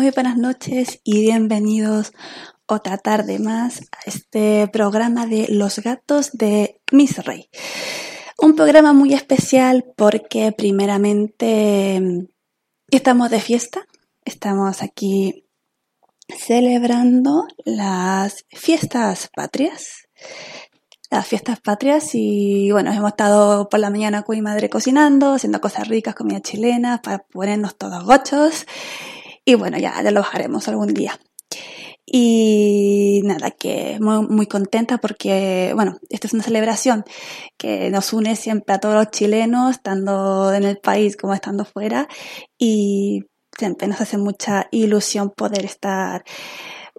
Muy buenas noches y bienvenidos otra tarde más a este programa de Los gatos de Miss Rey. Un programa muy especial porque primeramente mm, estamos de fiesta, estamos aquí celebrando las fiestas patrias. Las fiestas patrias y bueno, hemos estado por la mañana con mi madre cocinando, haciendo cosas ricas, comida chilena, para ponernos todos gochos. Y bueno, ya, ya lo bajaremos algún día. Y nada, que muy, muy contenta porque, bueno, esta es una celebración que nos une siempre a todos los chilenos, estando en el país como estando fuera. Y siempre nos hace mucha ilusión poder estar,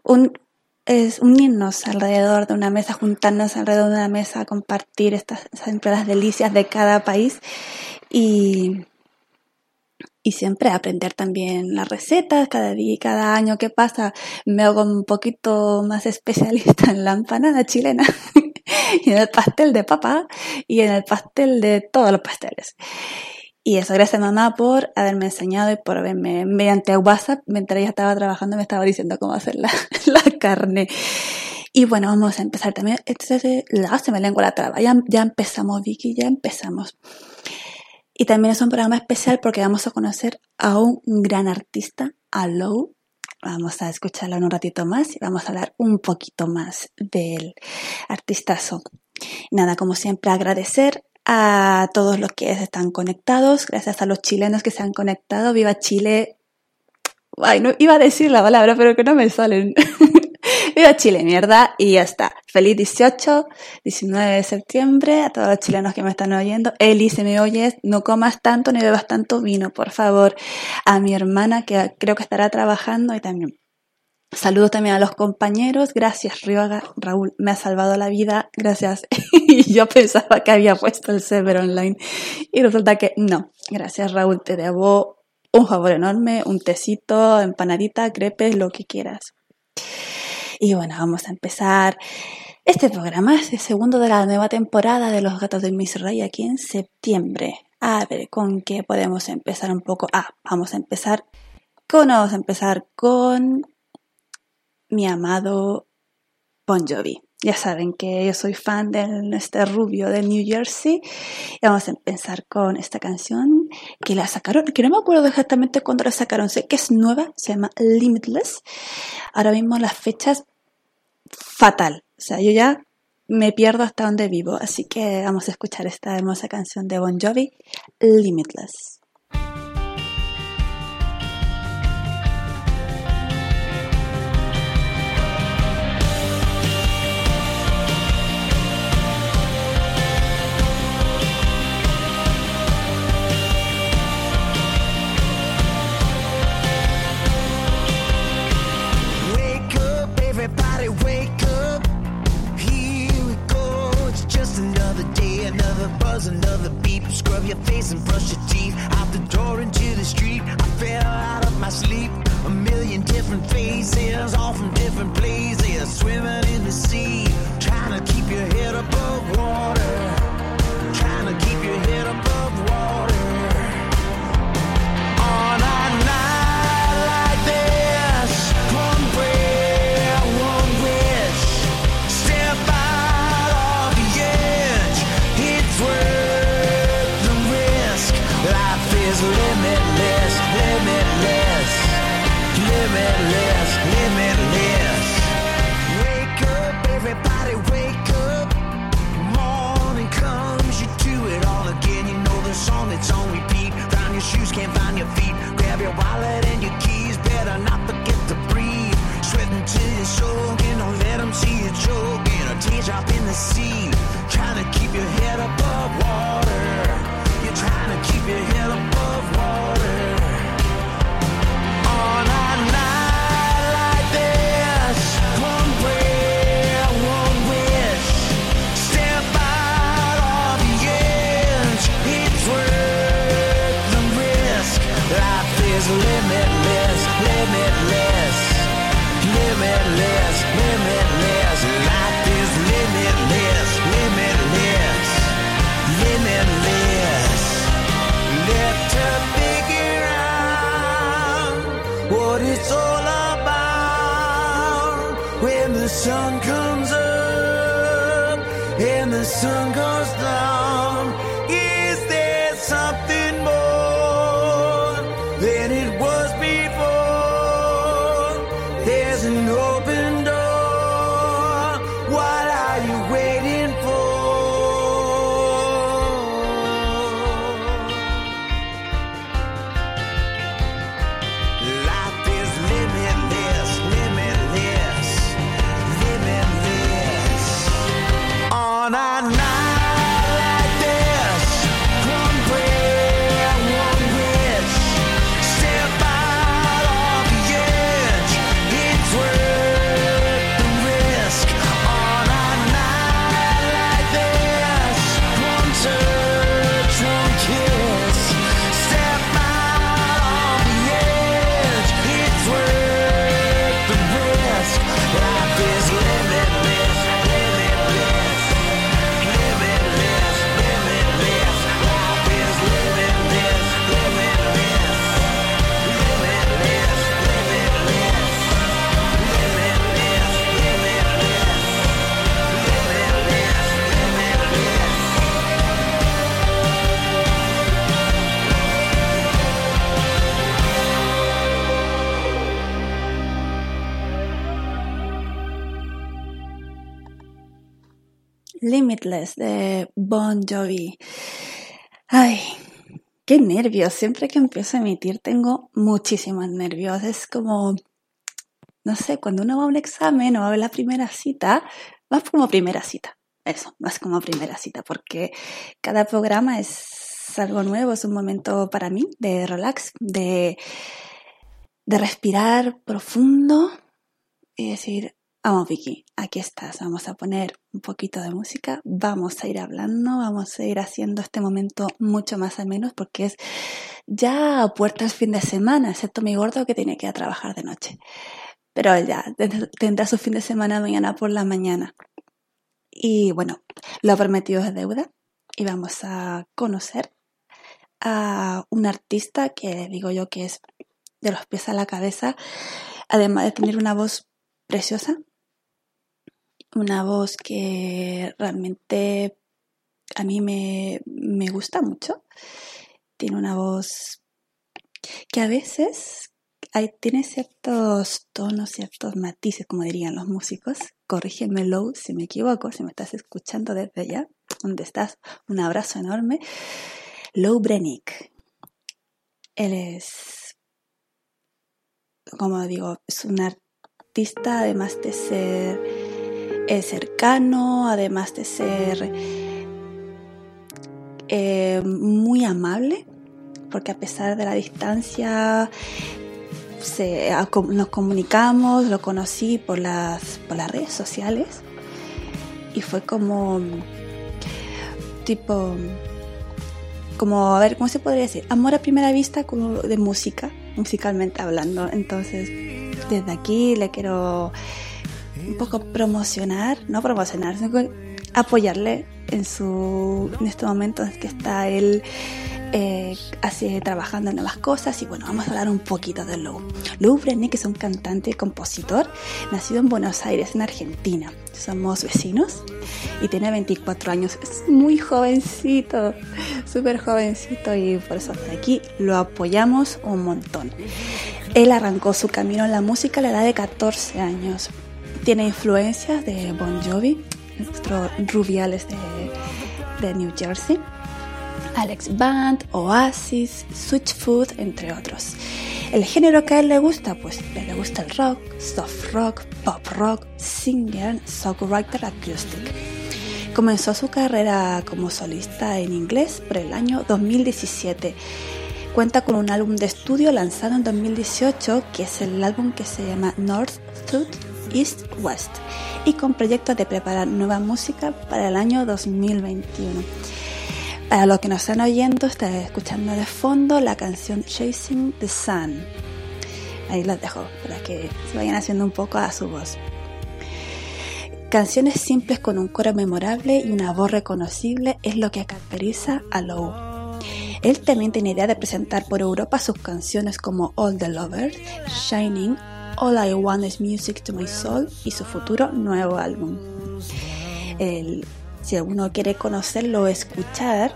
un, es unirnos alrededor de una mesa, juntarnos alrededor de una mesa, compartir estas siempre las delicias de cada país y, y siempre aprender también las recetas, cada día, cada año que pasa me hago un poquito más especialista en la empanada chilena y en el pastel de papa y en el pastel de todos los pasteles. Y eso, gracias mamá por haberme enseñado y por haberme, mediante WhatsApp, mientras ella estaba trabajando, me estaba diciendo cómo hacer la, la carne. Y bueno, vamos a empezar también. Este, la, se me lengua la traba. Ya, ya empezamos, Vicky, ya empezamos. Y también es un programa especial porque vamos a conocer a un gran artista, a Low. Vamos a escucharlo en un ratito más y vamos a hablar un poquito más del artistazo. Nada, como siempre, agradecer a todos los que están conectados, gracias a los chilenos que se han conectado. Viva Chile. Ay, no iba a decir la palabra, pero que no me salen. Viva Chile, mierda, y ya está. Feliz 18, 19 de septiembre a todos los chilenos que me están oyendo. Eli, si me oyes, no comas tanto ni bebas tanto vino, por favor. A mi hermana que creo que estará trabajando y también Saludos también a los compañeros. Gracias, Rioga. Raúl, me ha salvado la vida. Gracias. y yo pensaba que había puesto el server online. Y resulta que no. Gracias, Raúl. Te debo un favor enorme, un tecito, empanadita, crepes, lo que quieras. Y bueno, vamos a empezar este programa, es el segundo de la nueva temporada de Los Gatos de Miss Rey aquí en septiembre. A ver, ¿con qué podemos empezar un poco? Ah, vamos a empezar con, vamos a empezar con mi amado Bon Jovi. Ya saben que yo soy fan de este rubio de New Jersey. Y vamos a empezar con esta canción que la sacaron, que no me acuerdo exactamente cuándo la sacaron. Sé que es nueva, se llama Limitless. Ahora mismo las fechas, fatal. O sea, yo ya me pierdo hasta donde vivo. Así que vamos a escuchar esta hermosa canción de Bon Jovi, Limitless. Another beep. Scrub your face and brush your teeth. Out the door into the street. I fell out teardrop in the sea. Sun goes Limitless de Bon Jovi. Ay, qué nervios. Siempre que empiezo a emitir tengo muchísimos nervios. Es como, no sé, cuando uno va a un examen o va a la primera cita, más como primera cita. Eso, más como primera cita, porque cada programa es algo nuevo, es un momento para mí de relax, de, de respirar profundo y decir, vamos Vicky, aquí estás, vamos a poner un poquito de música, vamos a ir hablando, vamos a ir haciendo este momento mucho más al menos porque es ya a puerta el fin de semana, excepto mi gordo que tiene que ir a trabajar de noche. Pero ya tendrá su fin de semana mañana por la mañana. Y bueno, lo prometido es deuda y vamos a conocer a un artista que digo yo que es de los pies a la cabeza, además de tener una voz preciosa, una voz que realmente a mí me, me gusta mucho. Tiene una voz que a veces tiene ciertos tonos, ciertos matices, como dirían los músicos. Corrígeme, Lou, si me equivoco, si me estás escuchando desde allá, donde estás, un abrazo enorme. Lou Brennick. Él es, como digo, es un artista, además de ser cercano, además de ser eh, muy amable, porque a pesar de la distancia se, a- com- nos comunicamos, lo conocí por las, por las redes sociales y fue como tipo como a ver cómo se podría decir amor a primera vista como de música musicalmente hablando. Entonces desde aquí le quiero un poco promocionar no promocionar sino apoyarle en su en este momento en que está él eh, así, trabajando en nuevas cosas y bueno, vamos a hablar un poquito de Lou. Lou Brennick es un cantante y compositor nacido en Buenos Aires, en Argentina. Somos vecinos y tiene 24 años. Es muy jovencito, súper jovencito y por eso hasta aquí lo apoyamos un montón. Él arrancó su camino en la música a la edad de 14 años. Tiene influencias de Bon Jovi, nuestro Rubiales de, de New Jersey. Alex Band, Oasis, Switchfoot, entre otros. El género que a él le gusta, pues le gusta el rock, soft rock, pop rock, singer, songwriter acoustic. Comenzó su carrera como solista en inglés por el año 2017. Cuenta con un álbum de estudio lanzado en 2018, que es el álbum que se llama North, South, East, West, y con proyectos de preparar nueva música para el año 2021. Para los que nos están oyendo, están escuchando de fondo la canción Chasing the Sun. Ahí los dejo para que se vayan haciendo un poco a su voz. Canciones simples con un coro memorable y una voz reconocible es lo que caracteriza a Low. Él también tiene idea de presentar por Europa sus canciones como All the Lovers, Shining, All I Want is Music to My Soul y su futuro nuevo álbum. Si alguno quiere conocerlo o escuchar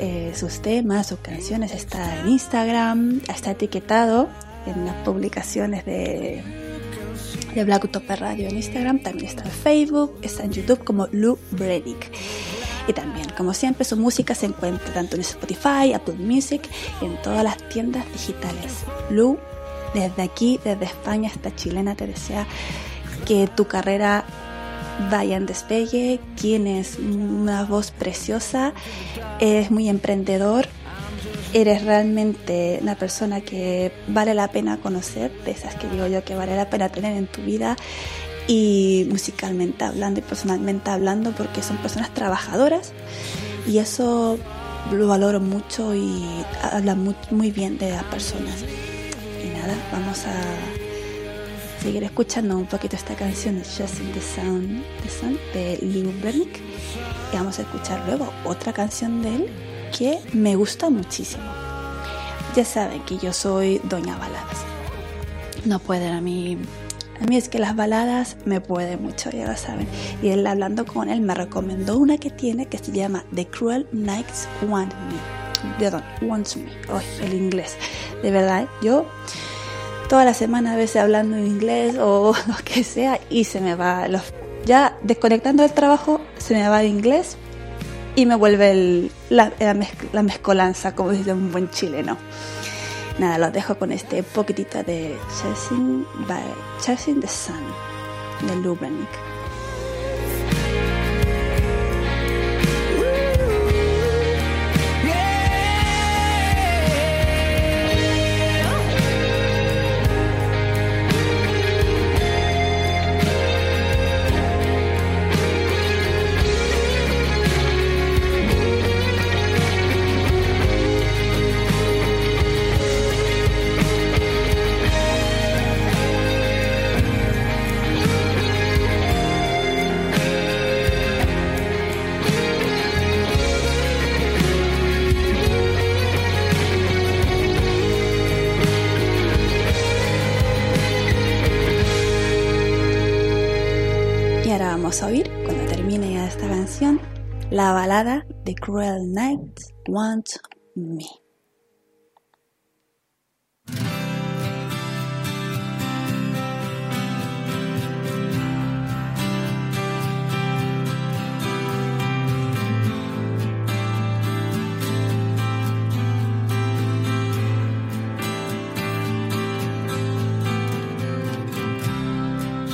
eh, sus temas, sus canciones, está en Instagram, está etiquetado en las publicaciones de, de Black Utopia Radio en Instagram, también está en Facebook, está en YouTube como Lou Bredick. Y también, como siempre, su música se encuentra tanto en Spotify, Apple Music y en todas las tiendas digitales. Lou, desde aquí, desde España hasta chilena, te desea que tu carrera vaya en despegue. Tienes una voz preciosa, eres muy emprendedor, eres realmente una persona que vale la pena conocer, de esas que digo yo que vale la pena tener en tu vida y musicalmente hablando y personalmente hablando porque son personas trabajadoras y eso lo valoro mucho y habla muy, muy bien de las personas. Vamos a seguir escuchando un poquito esta canción de Just in the Sound the Sun de Lou Bernick y vamos a escuchar luego otra canción de él que me gusta muchísimo. Ya saben que yo soy Doña Baladas. No pueden a mí. A mí es que las baladas me pueden mucho, ya lo saben. Y él hablando con él me recomendó una que tiene que se llama The Cruel Nights Want Me. Perdón, Wants Me. Ay, el inglés. De verdad, yo toda la semana a veces hablando en inglés o lo que sea y se me va los ya desconectando del trabajo se me va el inglés y me vuelve el- la, la mezc- la mezcolanza como dice un buen chileno. Nada los dejo con este poquitito de Chasing, by, Chasing the Sun de Lubranik Cruel Nights Want Me.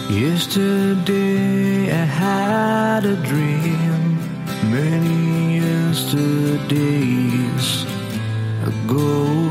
Yesterday I had a dream many yesterdays ago.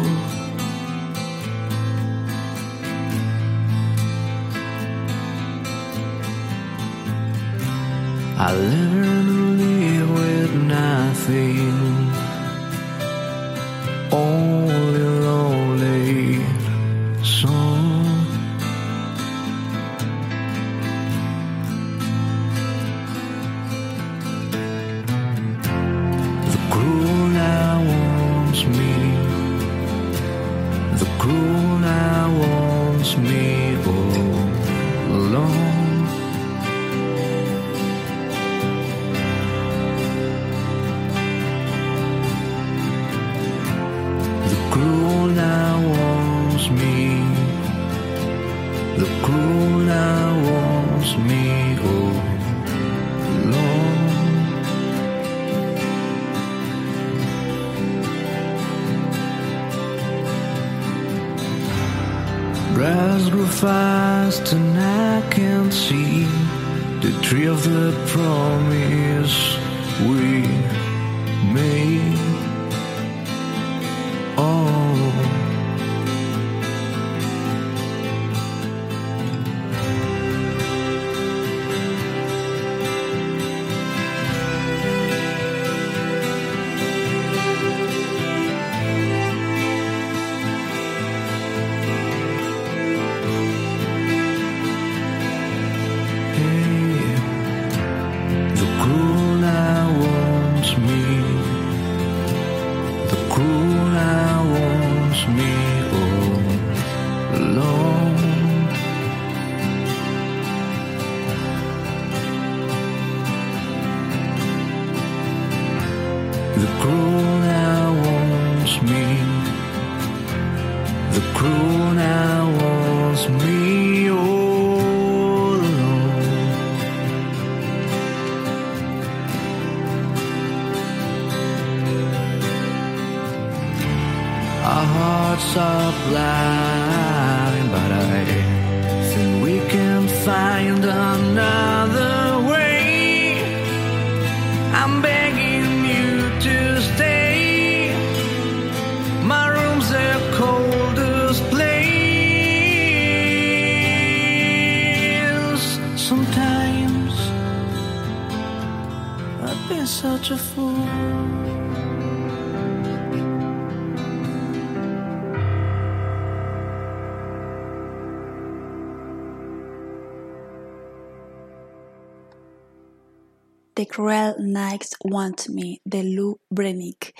Want Me de Lou Brennick.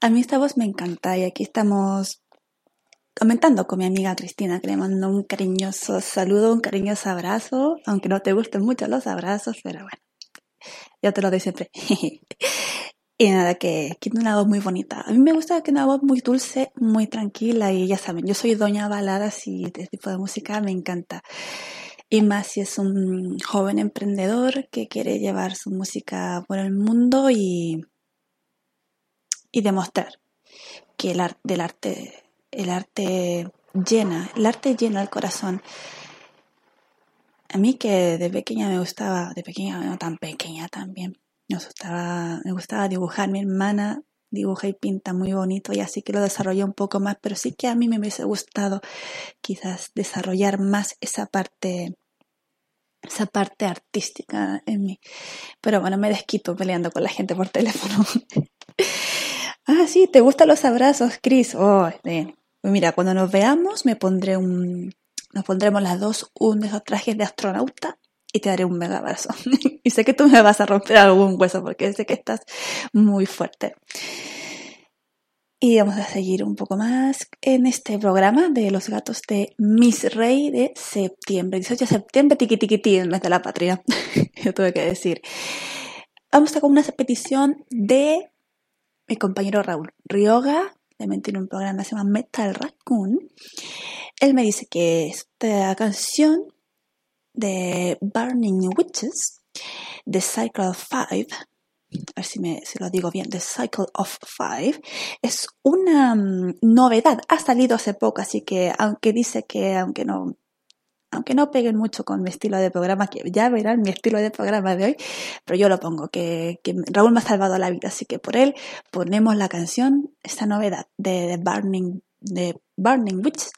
A mí esta voz me encanta y aquí estamos comentando con mi amiga Cristina que le mando un cariñoso saludo, un cariñoso abrazo, aunque no te gusten mucho los abrazos, pero bueno, yo te lo doy siempre. y nada, que tiene una voz muy bonita. A mí me gusta que una voz muy dulce, muy tranquila y ya saben, yo soy doña baladas y este tipo de música me encanta. Y más si es un joven emprendedor que quiere llevar su música por el mundo y, y demostrar que el arte, del arte, el arte llena, el arte llena el corazón. A mí que de pequeña me gustaba, de pequeña, no tan pequeña también, me gustaba, me gustaba dibujar. Mi hermana dibuja y pinta muy bonito y así que lo desarrollé un poco más, pero sí que a mí me hubiese gustado quizás desarrollar más esa parte esa parte artística en mí. Pero bueno, me desquito peleando con la gente por teléfono. ah, sí, ¿te gustan los abrazos, Chris? Oh, bien. Mira, cuando nos veamos me pondré un... Nos pondremos las dos un de esos trajes de astronauta y te daré un mega abrazo. y sé que tú me vas a romper algún hueso porque sé que estás muy fuerte. Y vamos a seguir un poco más en este programa de los gatos de Miss Rey de septiembre. 18 de septiembre, tiqui tiqui el mes de la patria. Yo tuve que decir. Vamos a con una petición de mi compañero Raúl Rioga. También tiene un programa que se llama Metal Raccoon. Él me dice que esta canción de Burning Witches, The Cycle of Five, a ver si, me, si lo digo bien, The Cycle of Five, es una mm, novedad. Ha salido hace poco, así que aunque dice que, aunque no, aunque no peguen mucho con mi estilo de programa, que ya verán mi estilo de programa de hoy, pero yo lo pongo, que, Raúl me ha salvado la vida, así que por él ponemos la canción, esta novedad de, de Burning, de Burning Witch,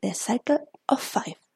The Cycle of Five.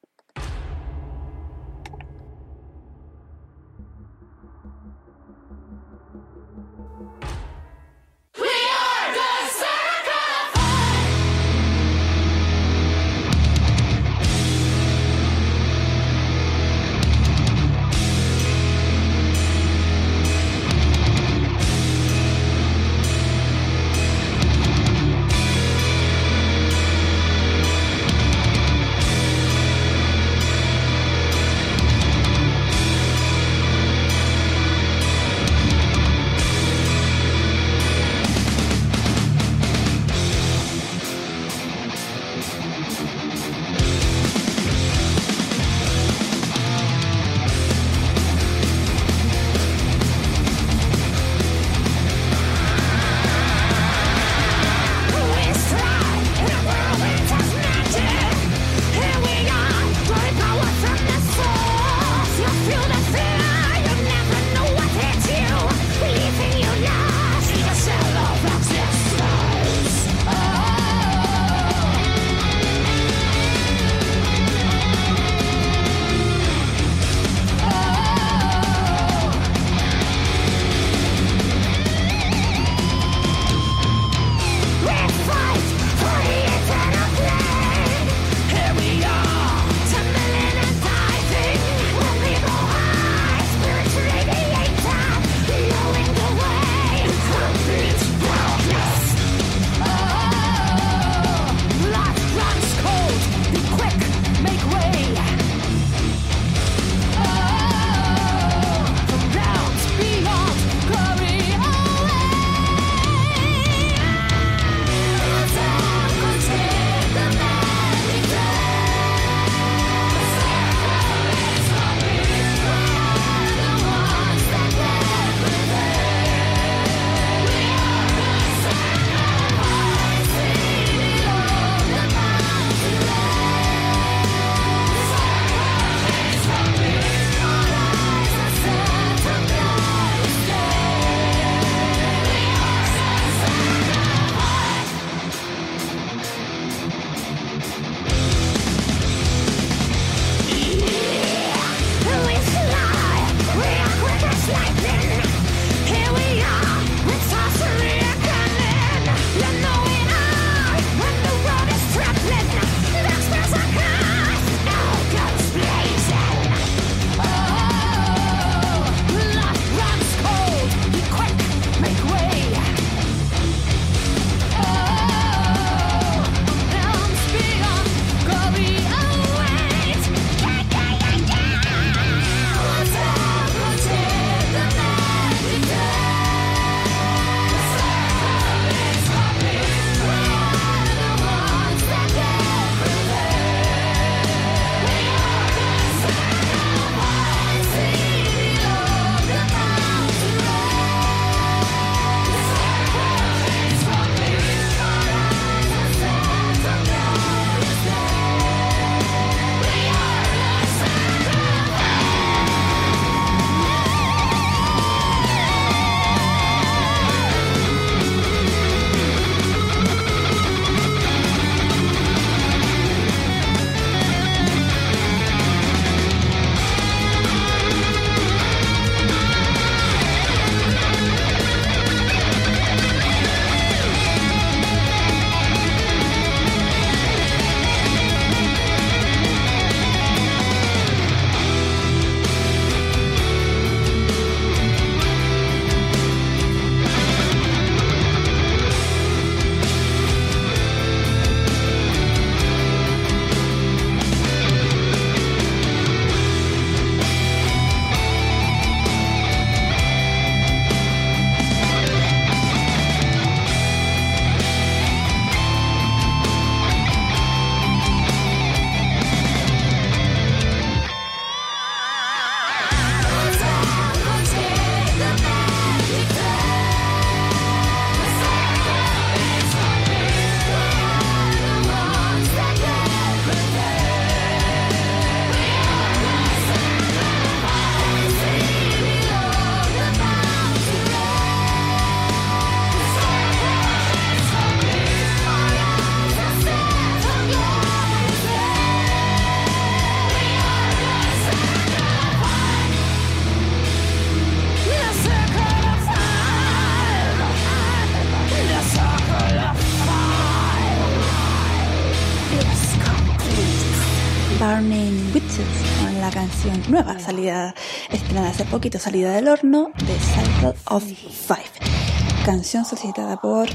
poquito salida del horno de Cycle of Five, canción solicitada por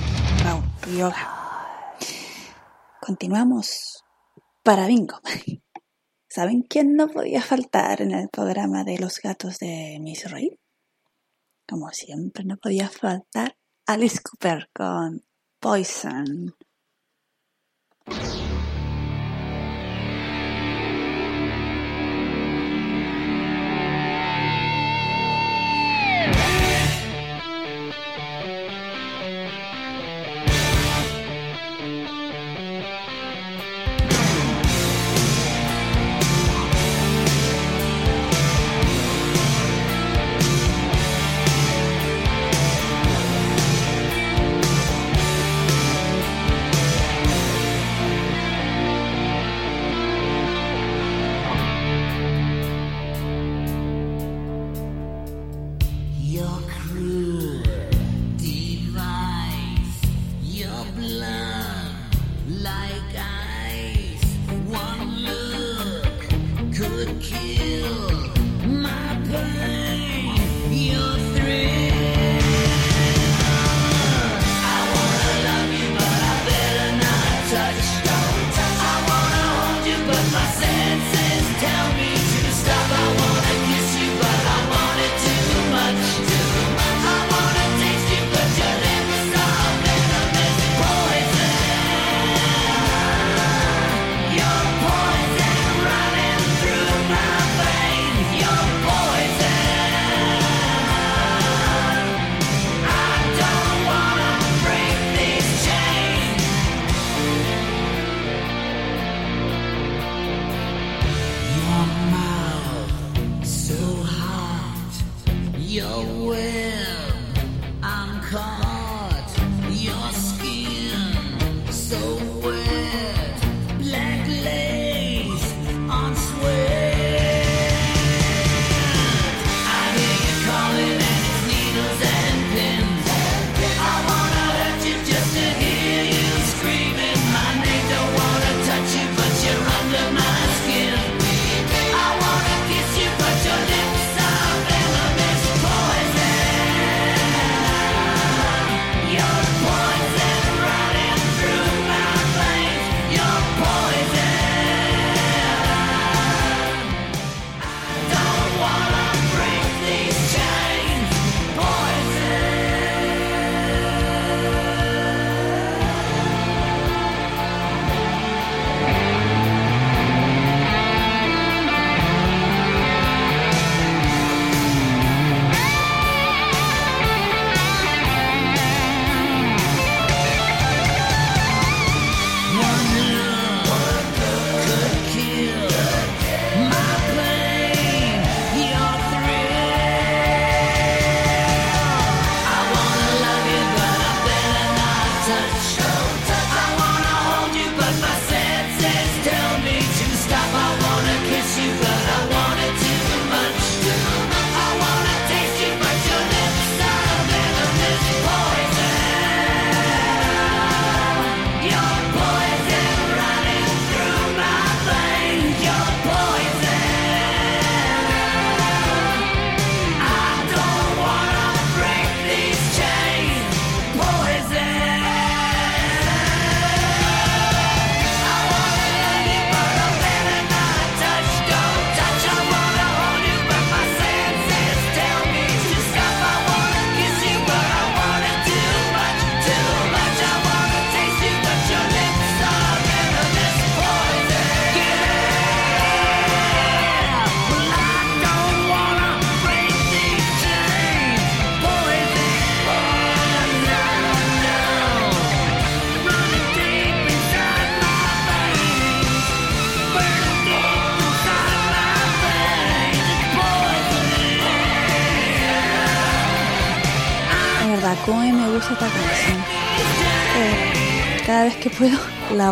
Raúl Rioja. Continuamos para bingo. ¿Saben quién no podía faltar en el programa de los gatos de Miss Rey? Como siempre, no podía faltar Alice Cooper con Poison.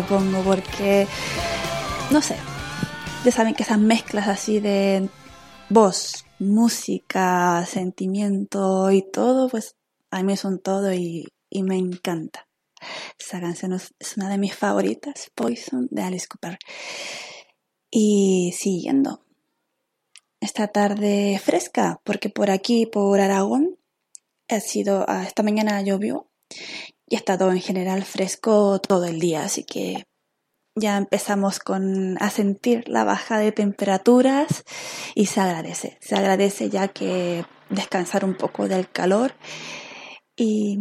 pongo porque, no sé, ya saben que esas mezclas así de voz, música, sentimiento y todo, pues a mí son todo y, y me encanta. Esa canción es una de mis favoritas, Poison, de Alice Cooper. Y siguiendo, esta tarde fresca, porque por aquí, por Aragón, ha sido, ah, esta mañana llovió y ha estado en general fresco todo el día, así que ya empezamos con, a sentir la baja de temperaturas y se agradece. Se agradece ya que descansar un poco del calor y,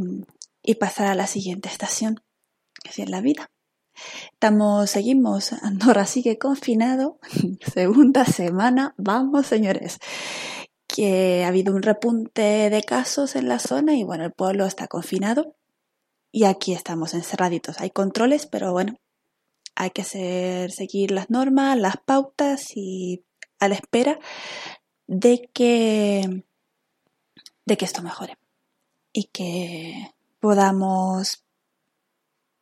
y pasar a la siguiente estación, que es la vida. Estamos, seguimos, Andorra sigue confinado, segunda semana, vamos señores, que ha habido un repunte de casos en la zona y bueno, el pueblo está confinado y aquí estamos encerraditos. Hay controles, pero bueno, hay que seguir las normas, las pautas y a la espera de que, de que esto mejore y que podamos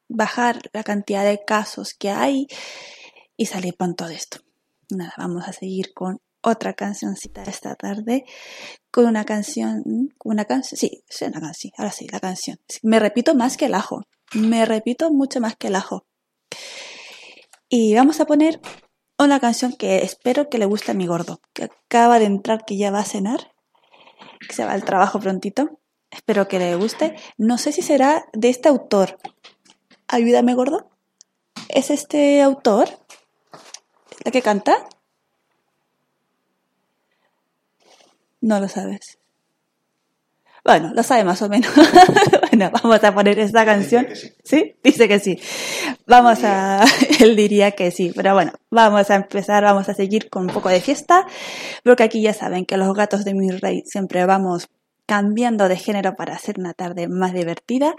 bajar la cantidad de casos que hay y salir pronto de esto. Nada, vamos a seguir con otra cancioncita esta tarde, con una canción, una canción, sí, una canción, ahora sí, la canción. Me repito más que el ajo, me repito mucho más que el ajo. Y vamos a poner una canción que espero que le guste a mi gordo, que acaba de entrar, que ya va a cenar, que se va al trabajo prontito. Espero que le guste. No sé si será de este autor. Ayúdame, gordo. ¿Es este autor? ¿La que canta? No lo sabes. Bueno, lo sabe más o menos. bueno, vamos a poner esta canción. sí. ¿Sí? Dice que sí. Vamos a... Él diría que sí. Pero bueno, vamos a empezar, vamos a seguir con un poco de fiesta. Porque aquí ya saben que los gatos de mi rey siempre vamos cambiando de género para hacer una tarde más divertida.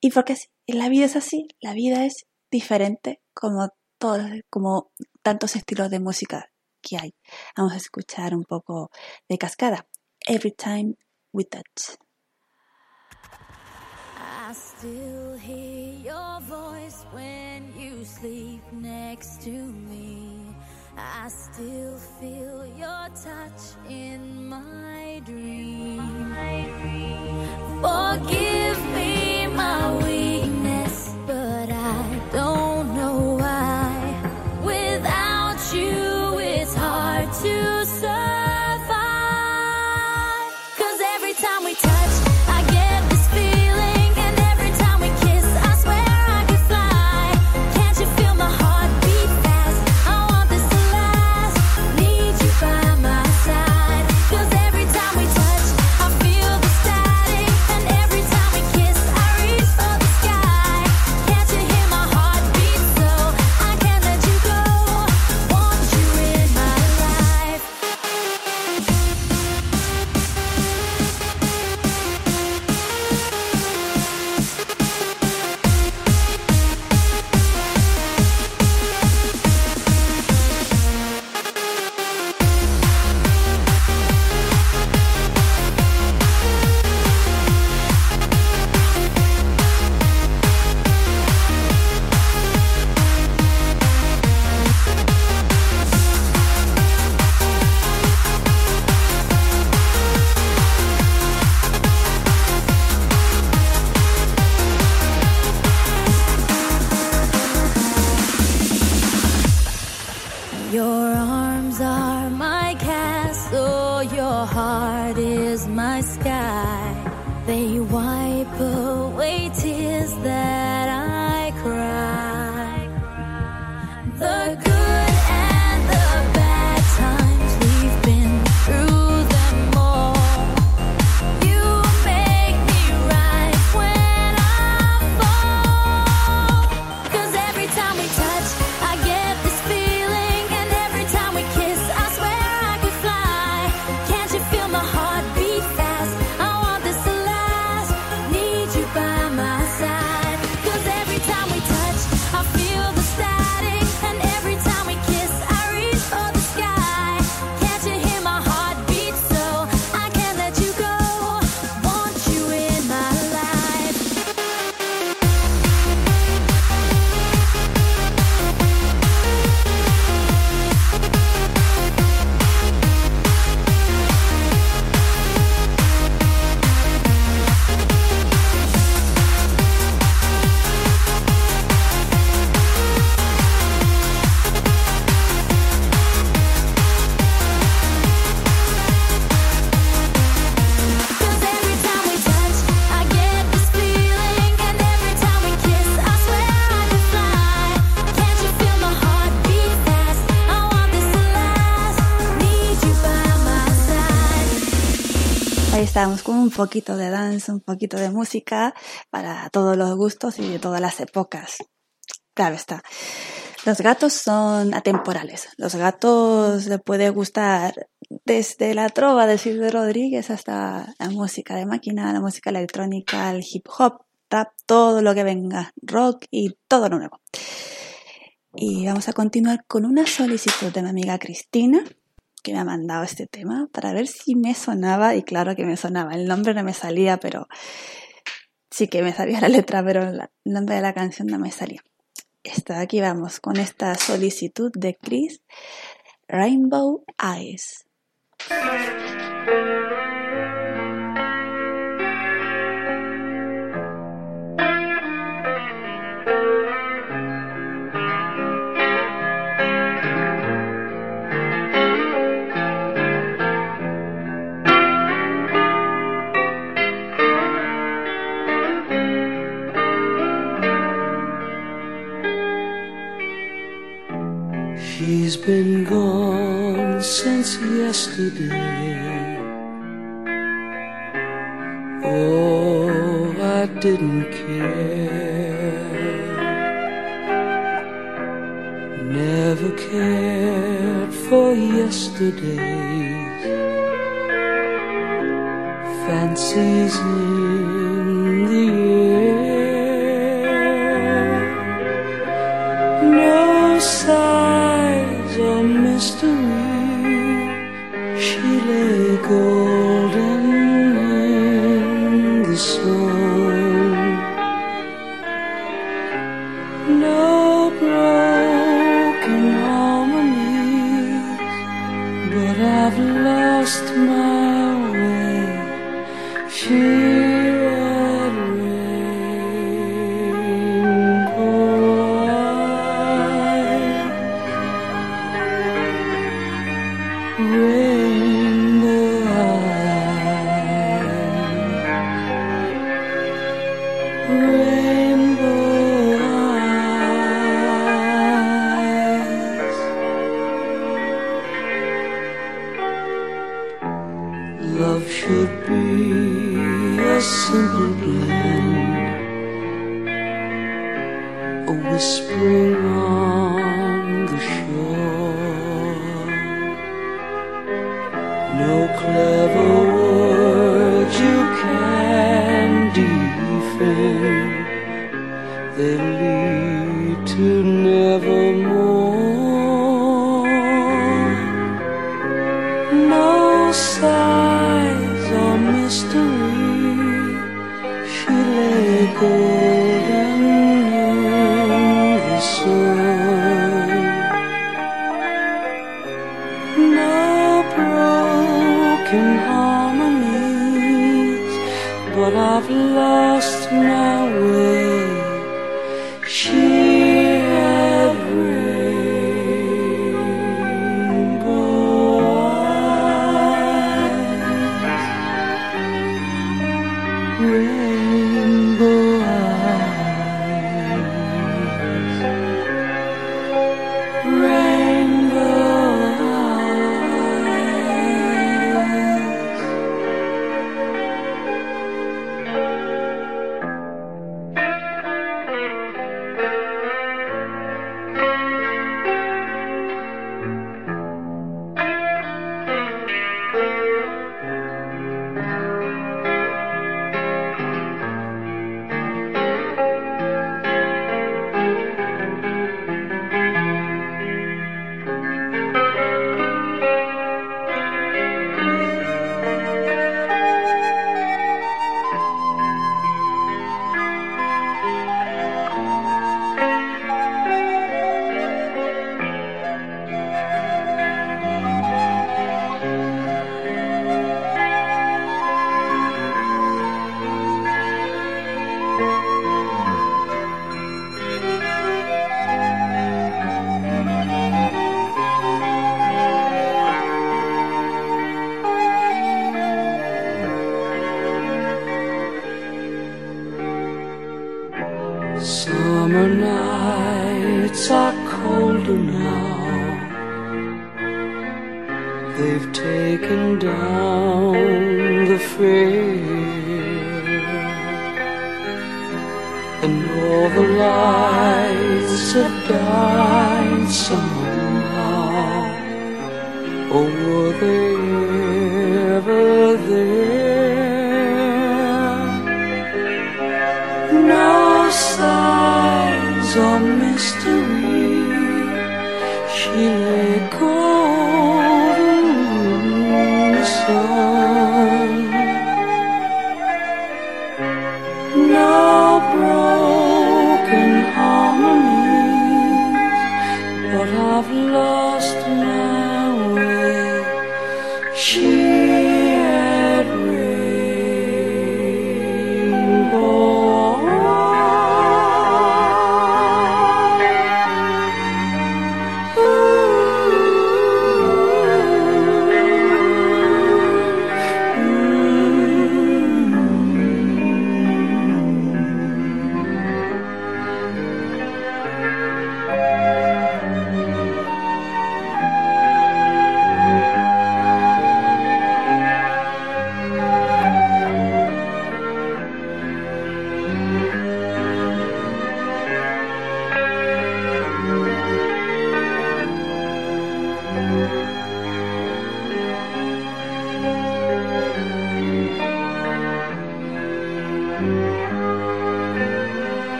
Y porque la vida es así, la vida es diferente como todos, como tantos estilos de música que hay. Vamos a escuchar un poco de cascada. Every time we touch. I still hear your voice when you sleep next to me. I still feel your touch in my dream. Forgive me my weakness, estamos con un poquito de danza, un poquito de música para todos los gustos y de todas las épocas. Claro está. Los gatos son atemporales. Los gatos les puede gustar desde la trova de Silvio Rodríguez hasta la música de máquina, la música electrónica, el hip hop, tap, todo lo que venga, rock y todo lo nuevo. Y vamos a continuar con una solicitud de mi amiga Cristina, que me ha mandado este tema para ver si me sonaba, y claro que me sonaba. El nombre no me salía, pero sí que me sabía la letra, pero el nombre de la canción no me salía. Está aquí vamos con esta solicitud de Chris Rainbow Eyes. She's been gone since yesterday. Oh, I didn't care. Never cared for yesterday's fancies in the air. No or mystery.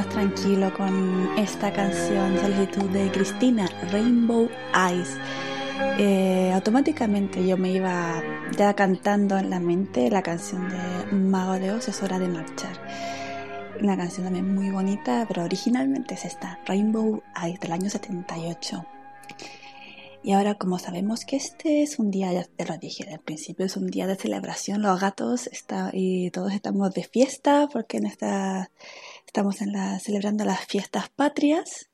Más tranquilo con esta canción, Solicitud de Cristina, Rainbow Eyes. Eh, automáticamente yo me iba ya cantando en la mente la canción de Mago de Oz, es hora de marchar. Una canción también muy bonita, pero originalmente es esta, Rainbow Eyes, del año 78. Y ahora como sabemos que este es un día, ya te lo dije al principio, es un día de celebración, los gatos está, y todos estamos de fiesta porque en esta, estamos celebrando las fiestas patrias,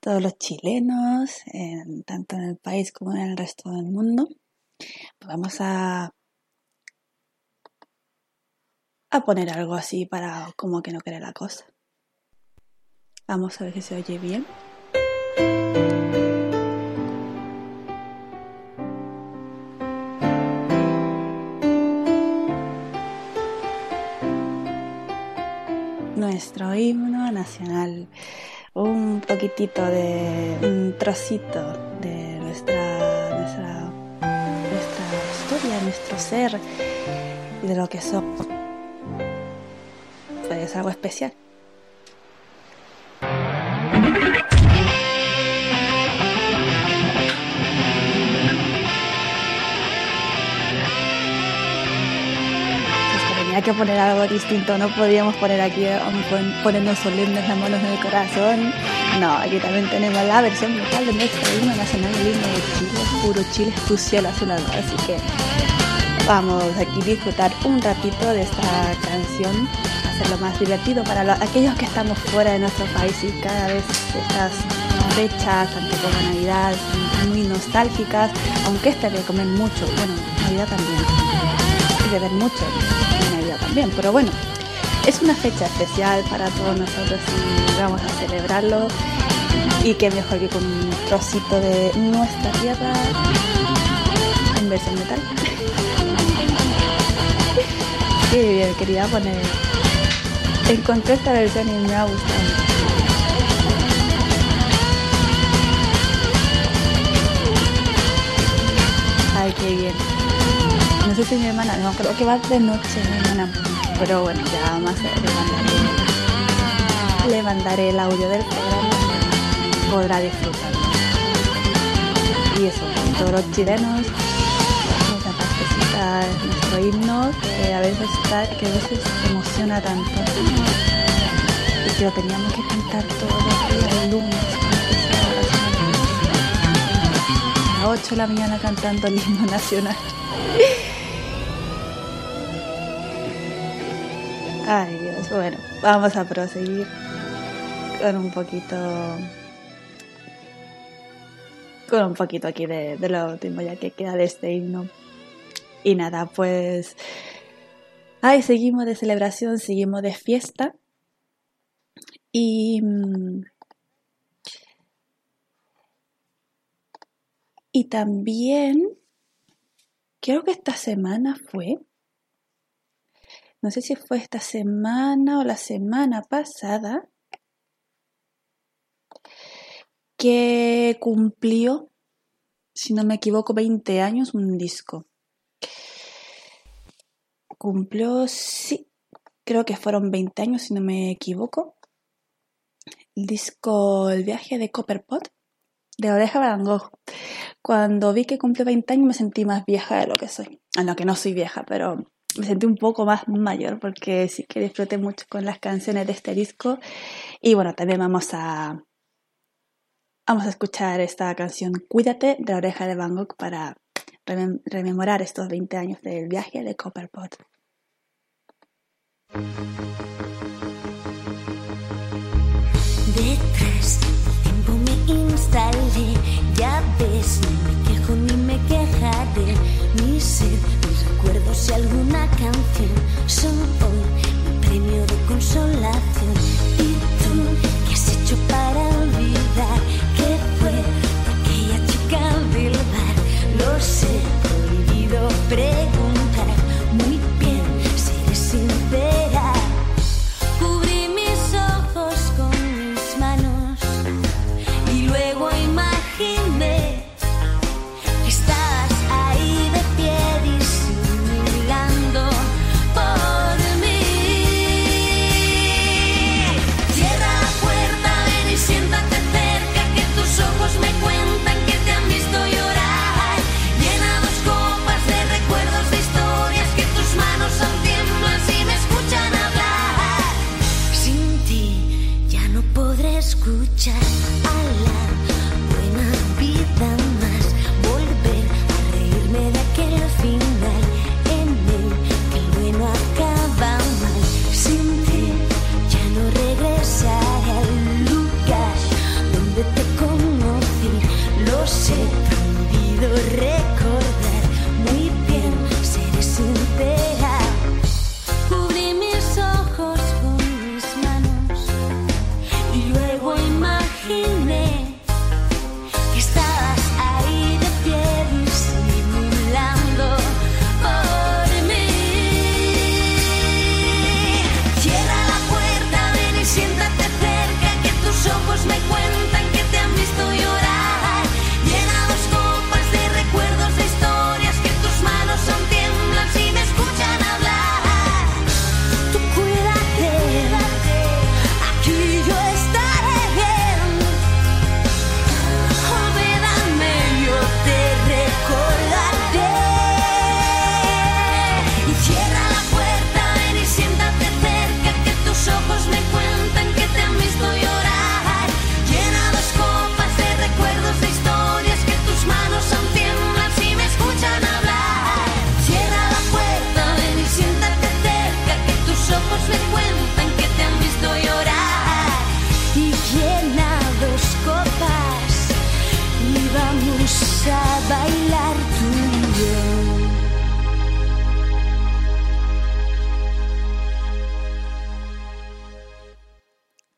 todos los chilenos, en- tanto en el país como en el resto del mundo. Pues vamos a, a poner algo así para como que no quede la cosa. Vamos a ver si se oye bien. Nuestro himno nacional, un poquitito de un trocito de nuestra nuestra nuestra historia, nuestro ser y de lo que somos. Es algo especial. Tenía que poner algo distinto, no podíamos poner aquí eh, pon- ponernos solemnes las manos en el corazón. No, aquí también tenemos la versión vocal de nuestro himno nacional, el himno de Chile, puro Chile es tu cielo azul, así que vamos aquí a disfrutar un ratito de esta canción, hacerlo más divertido para lo- aquellos que estamos fuera de nuestro país y cada vez estas fechas, tanto como Navidad, muy nostálgicas, aunque esta de comer mucho, bueno, Navidad también, y beber mucho, también, pero bueno, es una fecha especial para todos nosotros y vamos a celebrarlo y qué mejor que con un trocito de nuestra tierra en versión metal. Qué bien, quería poner. Encontré esta versión y me ha gustado. Ay, qué bien. No sé si mi hermana, no, creo que va de noche mi hermana. Pero bueno, ya más le mandaré, le mandaré el audio del programa. Podrá disfrutar. Y eso, todos los chilenos, a nuestro himno que a veces está, que a veces emociona tanto. Y que lo teníamos que cantar todos los días el lunes. cuando empezaba la semana. A las 8 de la mañana cantando el himno nacional. Ay Dios, bueno, vamos a proseguir con un poquito con un poquito aquí de, lo último ya que queda de este himno. Y nada, pues ay, seguimos de celebración, seguimos de fiesta. Y mm, y también creo que esta semana fue no sé si fue esta semana o la semana pasada, que cumplió, si no me equivoco, 20 años un disco. Cumplió, sí, creo que fueron 20 años, si no me equivoco. El disco El viaje de Copperpot, de Oreja Van. Cuando vi que cumplió 20 años me sentí más vieja de lo que soy. A lo que no soy vieja, pero me sentí un poco más mayor porque sí que disfruté mucho con las canciones de este disco. Y bueno, también vamos a, vamos a escuchar esta canción Cuídate de la oreja de Van para remem- rememorar estos 20 años del viaje de Copperpot. Detrás del tiempo me instalé, ya ves, ni me quejo ni me quejaré. Mi sed, y alguna canción son hoy mi premio de consolación. ¿Y tú qué has hecho para olvidar que fue aquella chica del bar? Lo sé, prohibido preguntar. Escuchar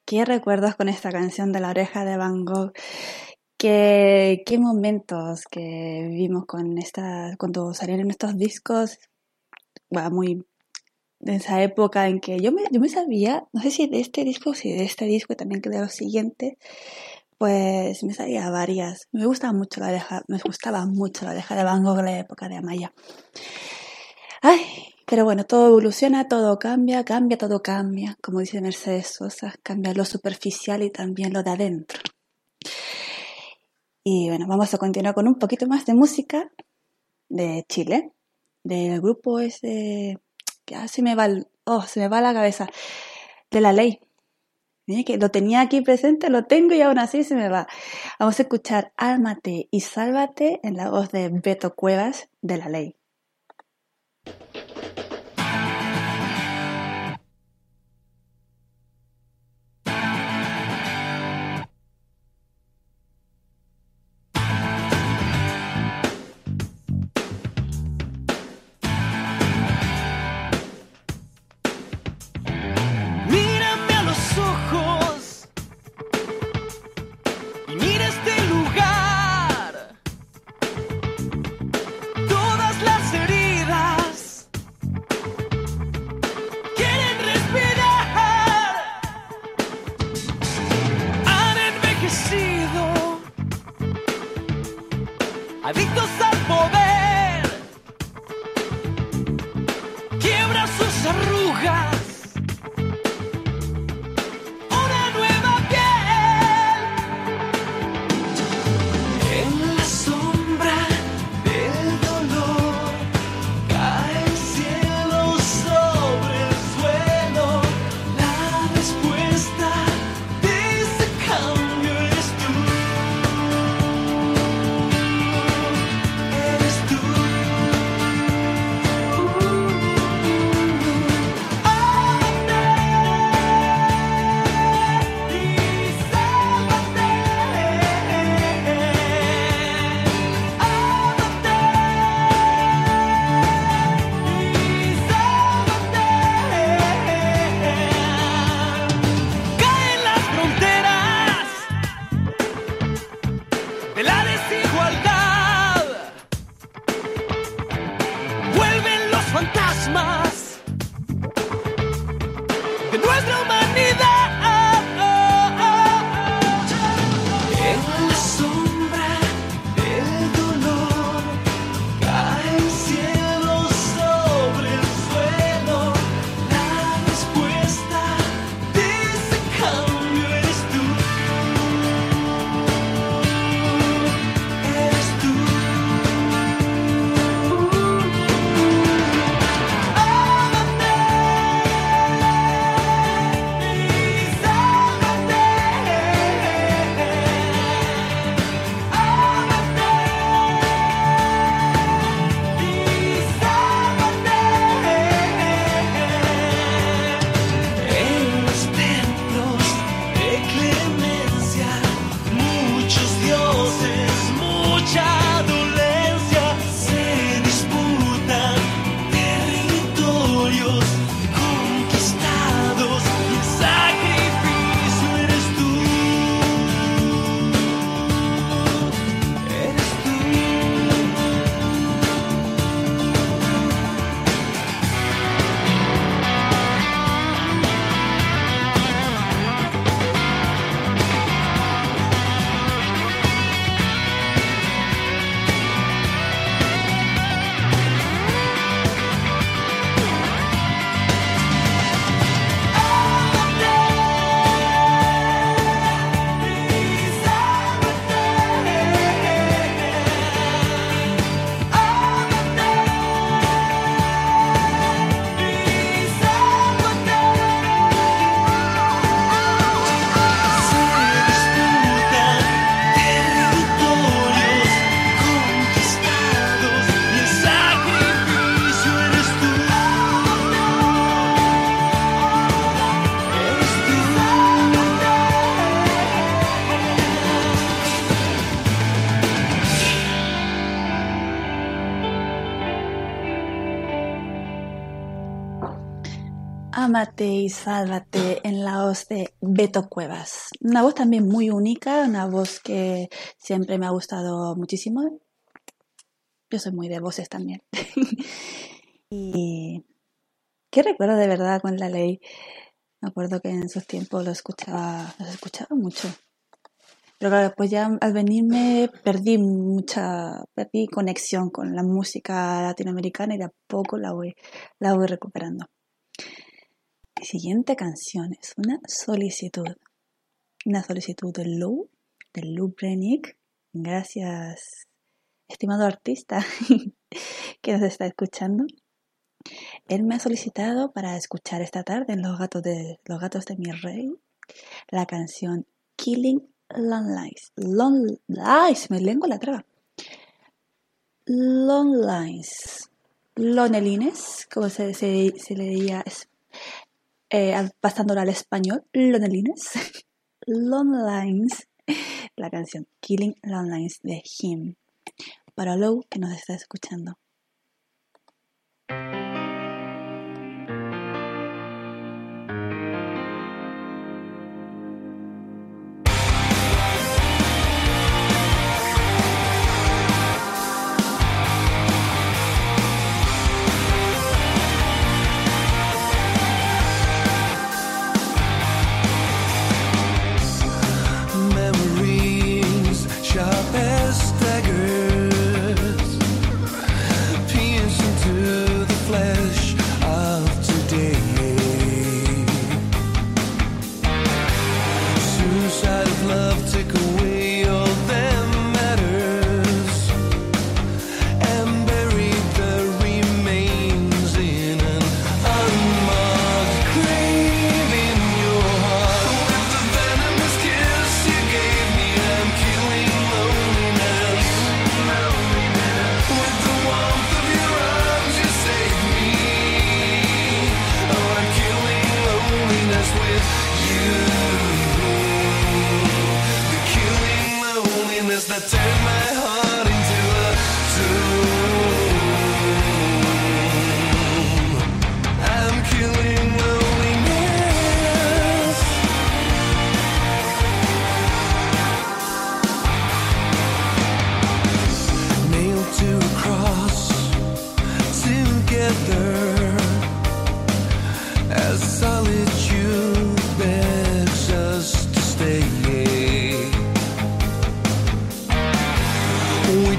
¿Qué recuerdos con esta canción de la oreja de Van Gogh? ¿Qué, qué momentos que vivimos con esta, cuando salieron estos discos? Bueno, muy de esa época en que yo me, yo me sabía, no sé si de este disco si de este disco y también que de los siguientes, pues me sabía varias. Me gustaba mucho la oreja, me gustaba mucho la oreja de Van Gogh la época de Amaya. Ay, pero bueno, todo evoluciona, todo cambia, cambia, todo cambia. Como dice Mercedes Sosa, cambia lo superficial y también lo de adentro. Y bueno, vamos a continuar con un poquito más de música de Chile, del grupo ese, que ah, se me va, el- oh, se me va la cabeza, de la ley. Mira que lo tenía aquí presente, lo tengo y aún así se me va. Vamos a escuchar Álmate y Sálvate en la voz de Beto Cuevas de la ley. Y sálvate en la voz de Beto Cuevas. Una voz también muy única, una voz que siempre me ha gustado muchísimo. Yo soy muy de voces también. y qué recuerdo de verdad con la ley. Me acuerdo que en esos tiempos lo escuchaba, los escuchaba mucho. Pero claro, después ya al venirme perdí mucha, perdí conexión con la música latinoamericana y de a poco la voy, la voy recuperando. Siguiente canción es una solicitud. Una solicitud de Lou, de Lou Brennick. Gracias, estimado artista, que nos está escuchando. Él me ha solicitado para escuchar esta tarde en Los Gatos de, Los Gatos de mi Rey la canción Killing Long Lines. Long Lines, me lengua la traba. Long Lines. Lonelines, como se, se, se le eh, pasándolo al español. Lonelines. Long Lines. La canción Killing Long Lines de Him. Para Lou que nos está escuchando.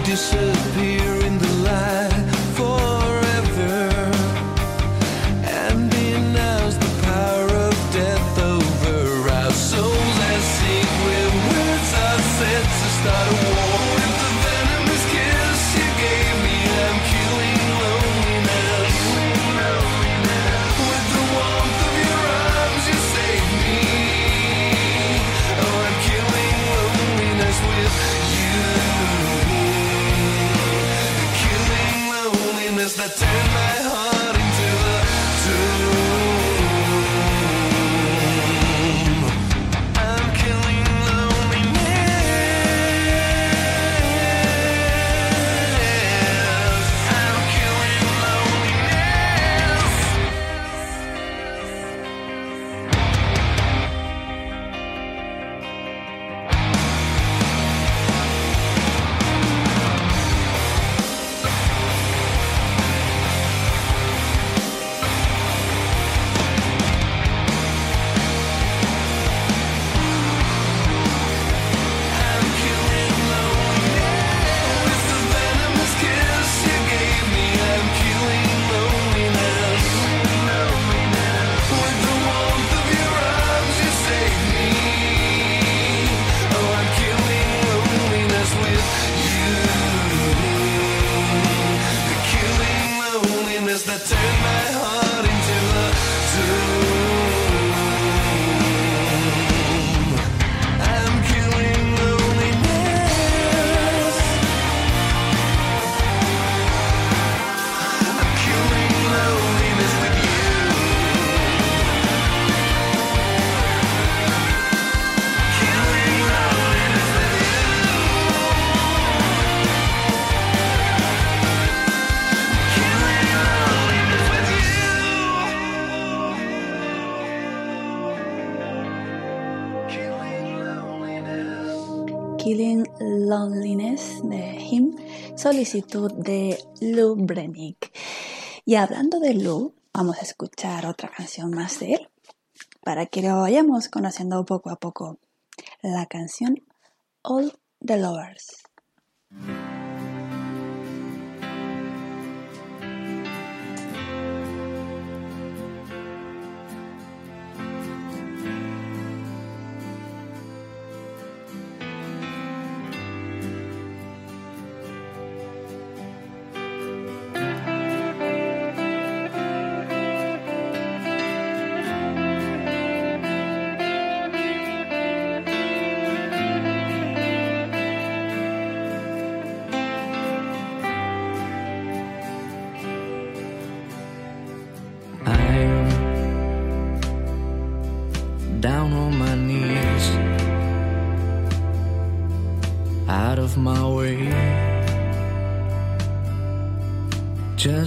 Disappear solicitud de Lou Brennick. Y hablando de Lou, vamos a escuchar otra canción más de él para que lo vayamos conociendo poco a poco. La canción All the Lovers.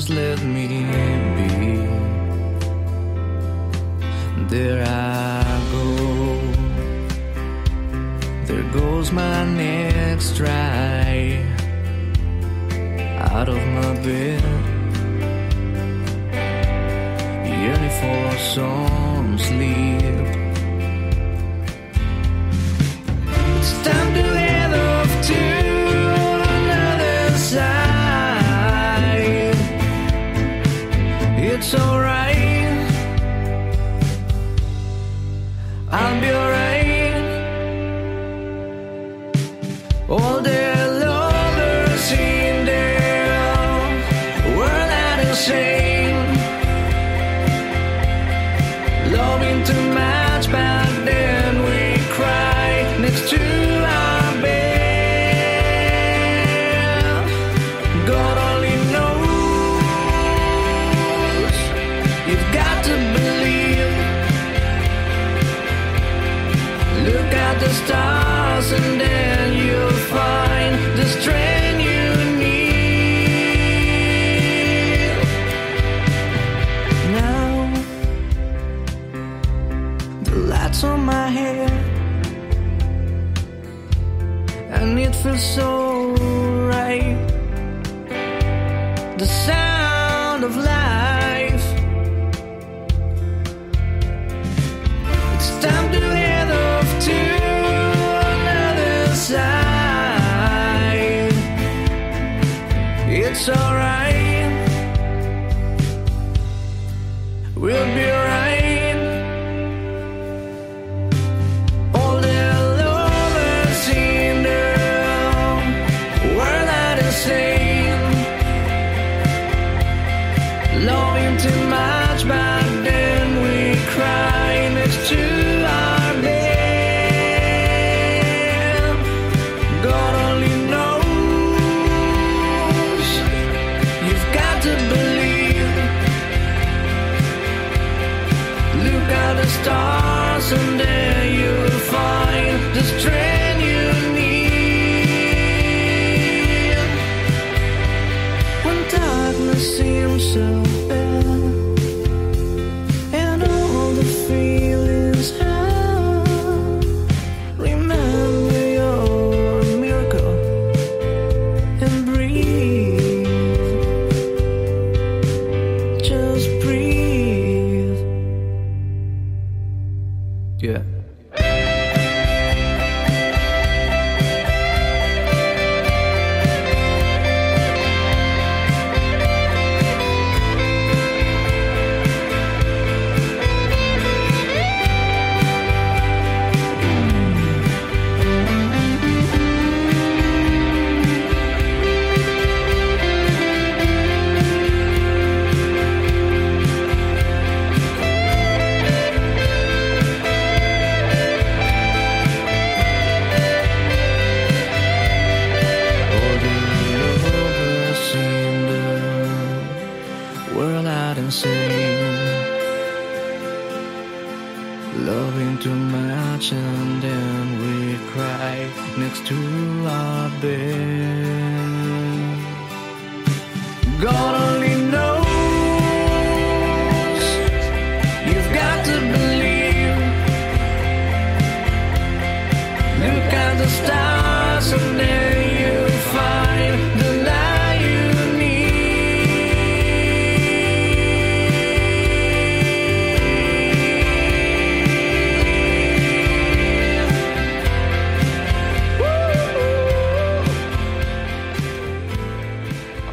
Just let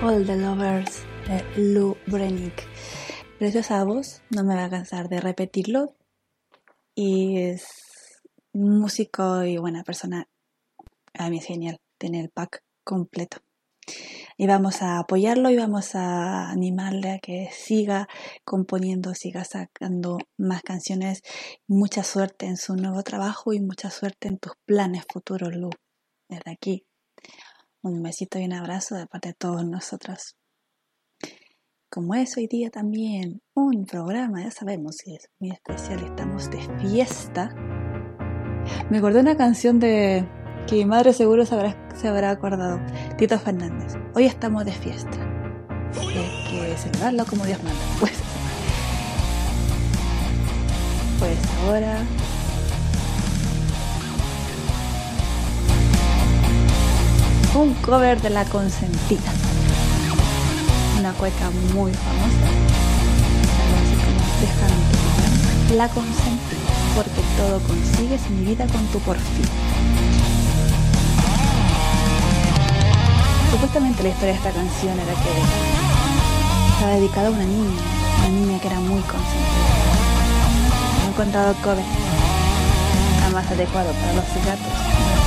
All the Lovers de Lou Brennick. Preciosa voz, no me voy a cansar de repetirlo. Y es músico y buena persona. A mí es genial tener el pack completo. Y vamos a apoyarlo y vamos a animarle a que siga componiendo, siga sacando más canciones. Mucha suerte en su nuevo trabajo y mucha suerte en tus planes futuros, Lu. Desde aquí, un besito y un abrazo de parte de todos nosotros. Como es hoy día también un programa, ya sabemos que es muy especial, estamos de fiesta. Me acordé una canción de que mi madre seguro se habrá, se habrá acordado. Tito Fernández, hoy estamos de fiesta. Hay que celebrarlo como Dios manda. Pues, pues ahora un cover de La Consentida. Una cueca muy famosa. La Consentida, porque todo consigues mi vida con tu porfía. Supuestamente la historia de esta canción era que estaba dedicada a una niña, una niña que era muy consentida. No he encontrado cover nada más adecuado para los gatos.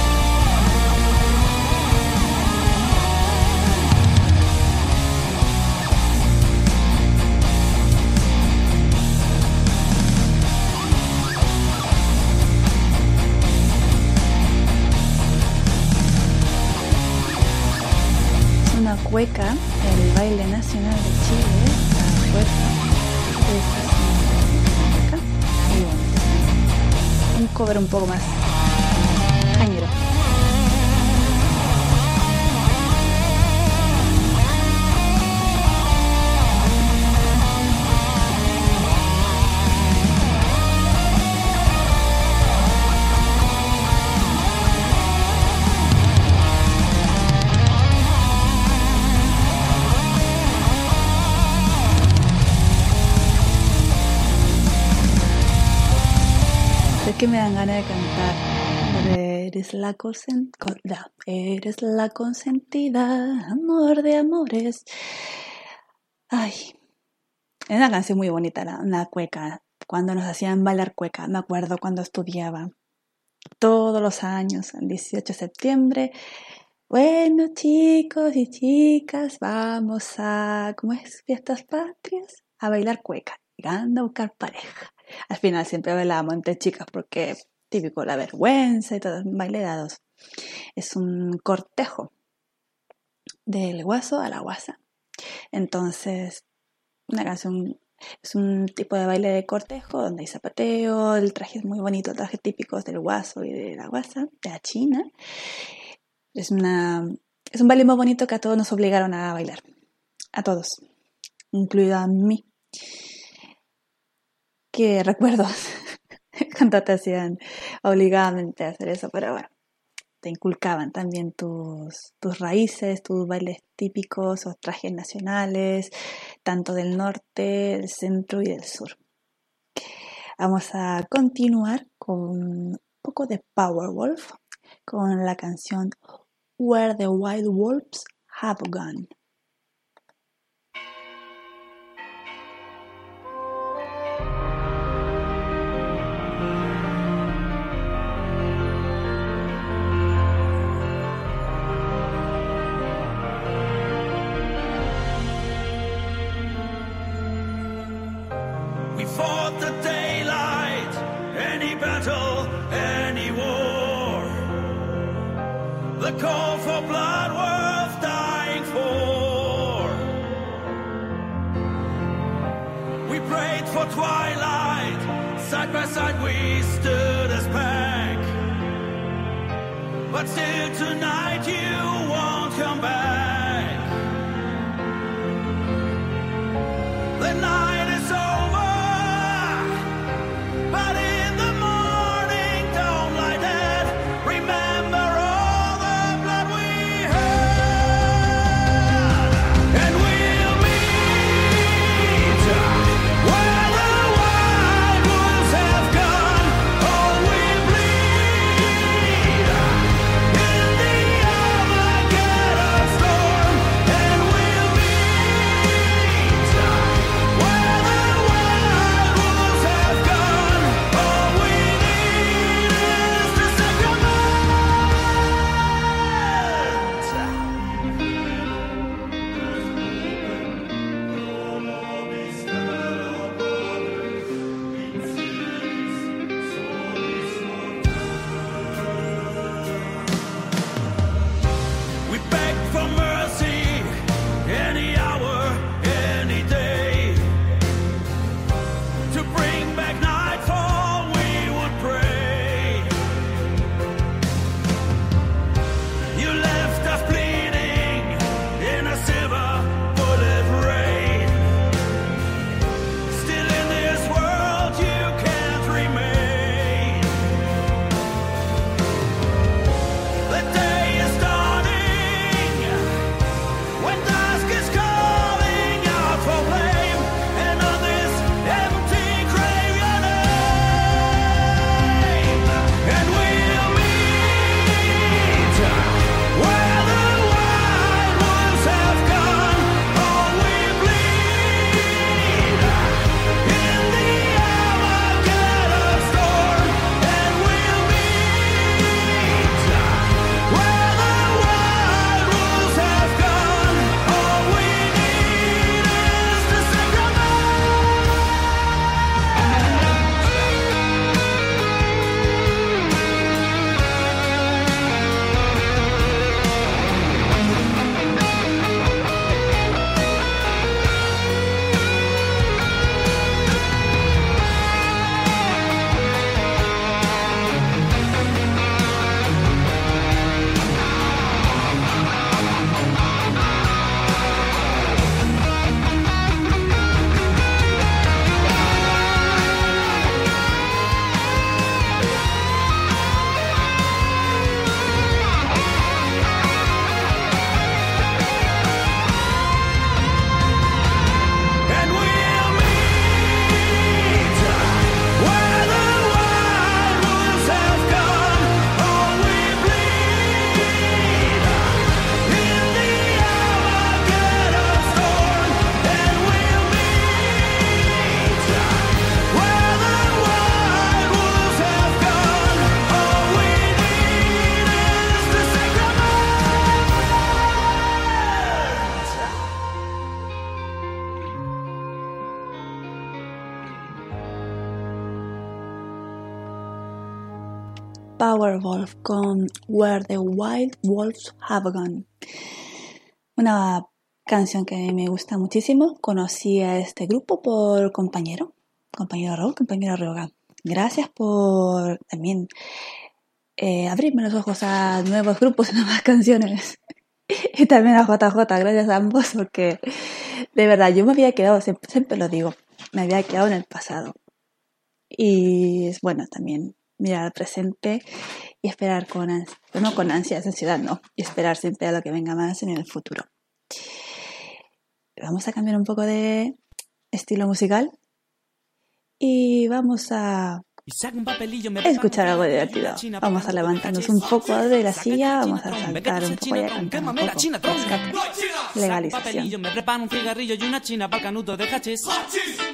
Cueca, el baile nacional de Chile, la cueca. Es y un cover un poco más cañero. Que me dan ganas de cantar. Eres la, consen- con- la- eres la consentida, amor de amores. Ay, es una canción muy bonita, la, una cueca. Cuando nos hacían bailar cueca, me acuerdo cuando estudiaba. Todos los años, el 18 de septiembre. Bueno, chicos y chicas, vamos a, ¿cómo es? Fiestas patrias, a bailar cueca, llegando a buscar pareja. Al final siempre bailábamos entre chicas porque típico la vergüenza y todo, baile de a dos. Es un cortejo del guaso a la guasa. Entonces, una canción es un tipo de baile de cortejo donde hay zapateo, el traje es muy bonito, el traje típico del guaso y de la guasa, de la china. Es, una, es un baile muy bonito que a todos nos obligaron a bailar. A todos, incluido a mí. Que recuerdo cuando te hacían obligadamente a hacer eso, pero bueno, te inculcaban también tus, tus raíces, tus bailes típicos o trajes nacionales, tanto del norte, del centro y del sur. Vamos a continuar con un poco de Powerwolf, con la canción Where the Wild Wolves Have Gone. But still tonight you won't come back. Powerwolf con Where the Wild Wolves Have Gone. Una canción que me gusta muchísimo. Conocí a este grupo por compañero, compañero Raúl, compañero Roga. Gracias por también eh, abrirme los ojos a nuevos grupos y nuevas canciones. y también a JJ, gracias a ambos, porque de verdad yo me había quedado, siempre, siempre lo digo, me había quedado en el pasado. Y es bueno también mirar al presente y esperar con ansias, no con ansias, ansiedad no, y esperar siempre a lo que venga más en el futuro. Vamos a cambiar un poco de estilo musical y vamos a escuchar algo divertido. Vamos a levantarnos un poco de la silla, vamos a saltar un poco y a cantar un poco. Rescate. Legalización. Me preparo un cigarrillo y una china para canuto de hachís.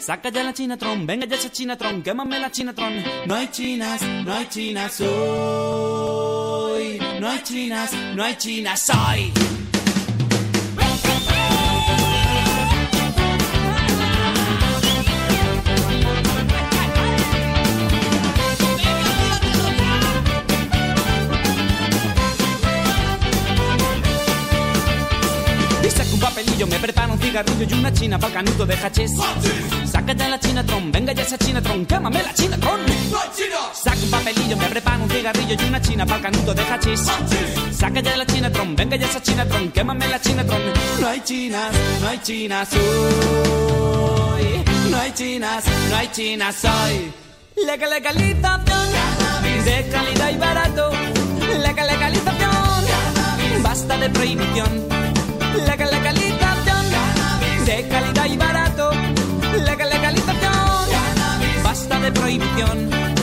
Saca ya la chinatron, venga ya esa chinatron, quémame la chinatron. No hay chinas, no hay chinas hoy. No hay chinas, no hay chinas hoy. Un papelillo, me preparo un cigarrillo y una china para canuto de hachís. Saca ya la chinatron, venga ya esa chinatron, quémame la chinatron. Saca un papelillo, me preparo un cigarrillo y una china para canuto de hachís. Saca ya la chinatron, venga ya esa chinatron, quémame la chinatron. No hay chinas, no hay chinas hoy. No hay chinas, no hay chinas hoy. Legal legalización de calidad y barato. Legal legalización basta de prohibición. Legal legalización de calidad y barato. Legal legalización basta de prohibición.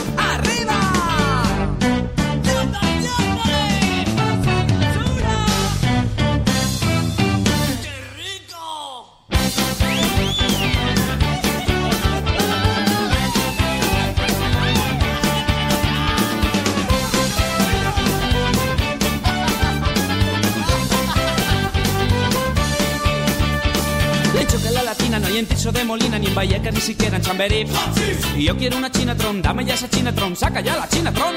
Hay en Tiso de Molina, ni en Vallecas, ni siquiera en Chamberí. Y yo quiero una chinatron, dame ya esa chinatron, saca ya la chinatron.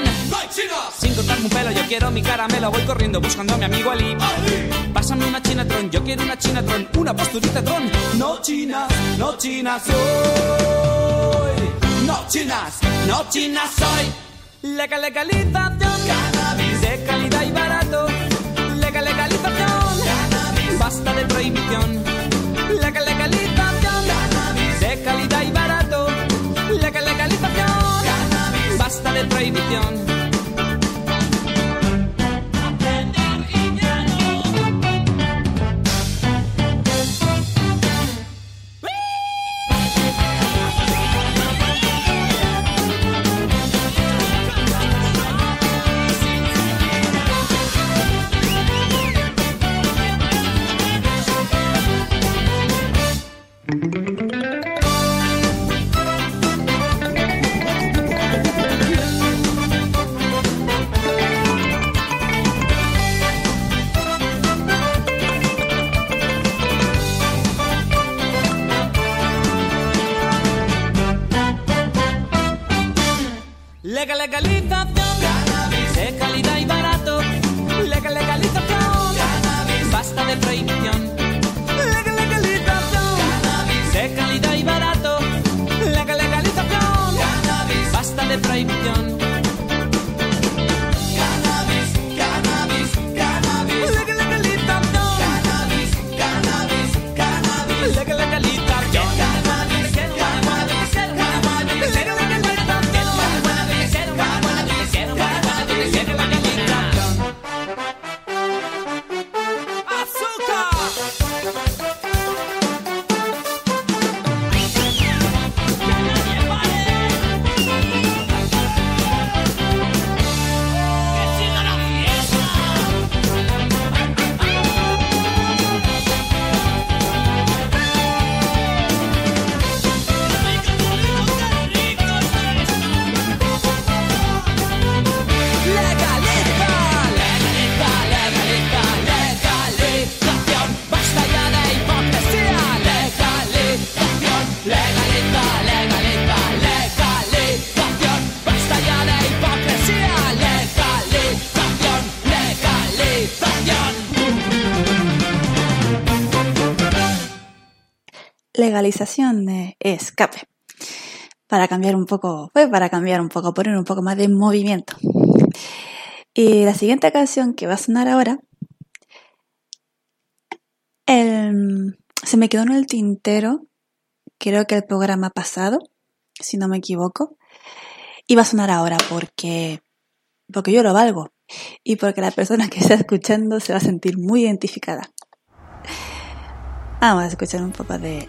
Sin cortarme un pelo, yo quiero mi caramelo, voy corriendo buscando a mi amigo Ali. Pásame una chinatron, yo quiero una chinatron, una posturita tron. No chinas, no chinas soy. No chinas, no chinas soy. Legal legalización, cannabis de calidad y barato. Legal legalización, cannabis basta de prohibición. Legal cannabis basta de prohibición. de escape. Para cambiar un poco, pues para cambiar un poco, poner un poco más de movimiento. Y la siguiente canción que va a sonar ahora, el, se me quedó en el tintero, creo que el programa pasado, si no me equivoco, y va a sonar ahora porque, porque yo lo valgo y porque la persona que está escuchando se va a sentir muy identificada. Vamos a escuchar un poco de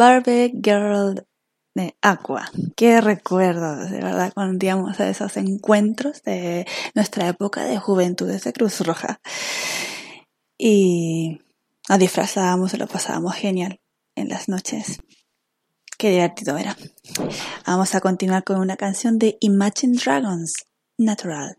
Barbie Girl de Aqua. Qué recuerdos, de verdad, cuando íbamos a esos encuentros de nuestra época de juventud de Cruz Roja. Y nos disfrazábamos y lo pasábamos genial en las noches. Qué divertido era. Vamos a continuar con una canción de Imagine Dragons, Natural.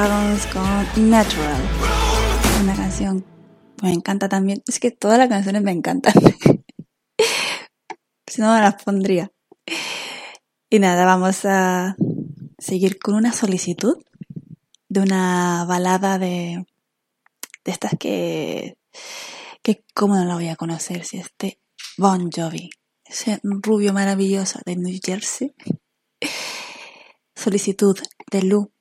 Con Natural. Una canción que me encanta también. Es que todas las canciones me encantan. si no, me las pondría. Y nada, vamos a seguir con una solicitud de una balada de, de estas que, que cómo no la voy a conocer si este Bon Jovi, ese rubio maravilloso de New Jersey. Solicitud de Lu.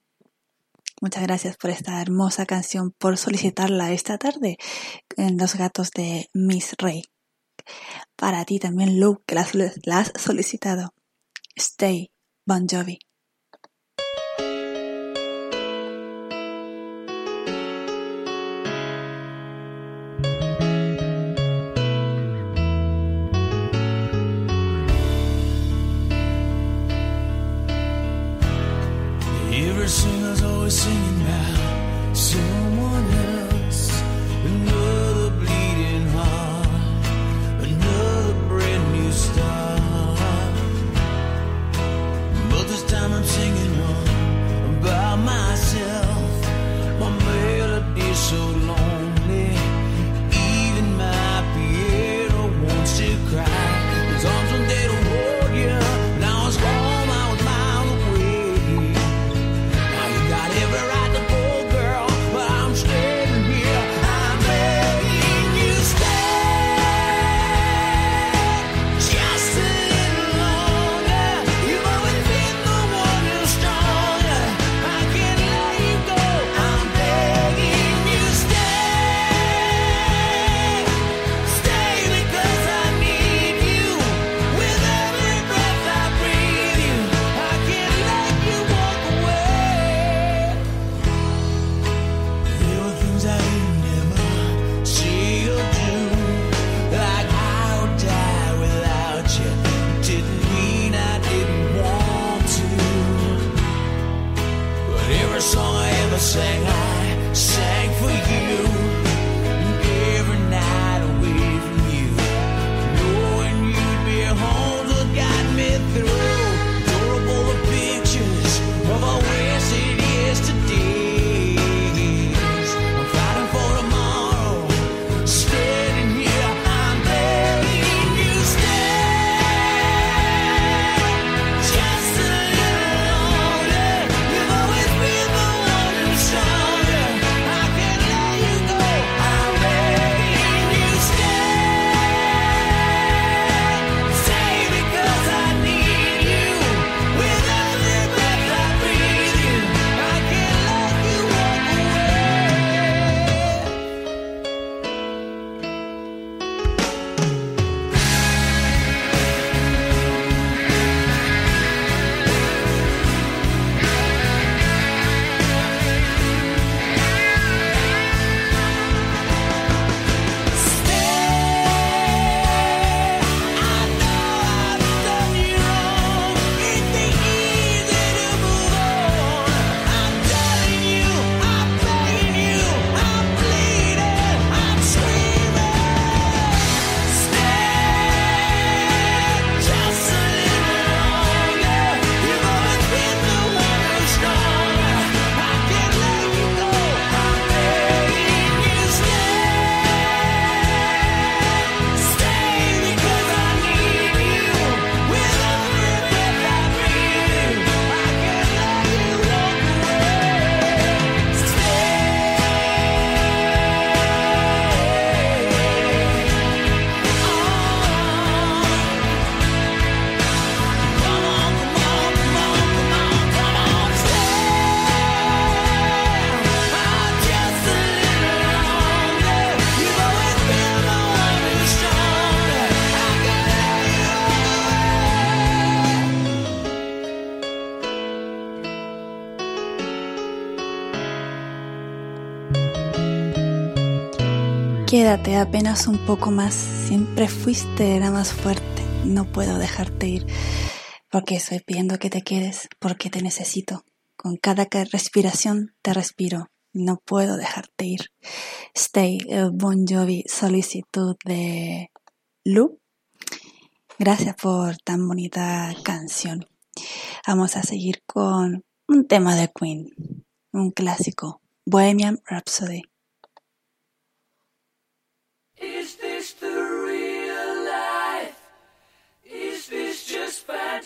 Muchas gracias por esta hermosa canción, por solicitarla esta tarde en Los Gatos de Miss Ray. Para ti también, Lu, que la, la has solicitado. Stay, Bon Jovi. Singing someone quédate apenas un poco más, siempre fuiste la más fuerte, no puedo dejarte ir, porque estoy pidiendo que te quedes, porque te necesito, con cada respiración te respiro, no puedo dejarte ir. Stay, uh, Bon Jovi, solicitud de Lu. Gracias por tan bonita canción. Vamos a seguir con un tema de Queen, un clásico, Bohemian Rhapsody.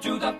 Do the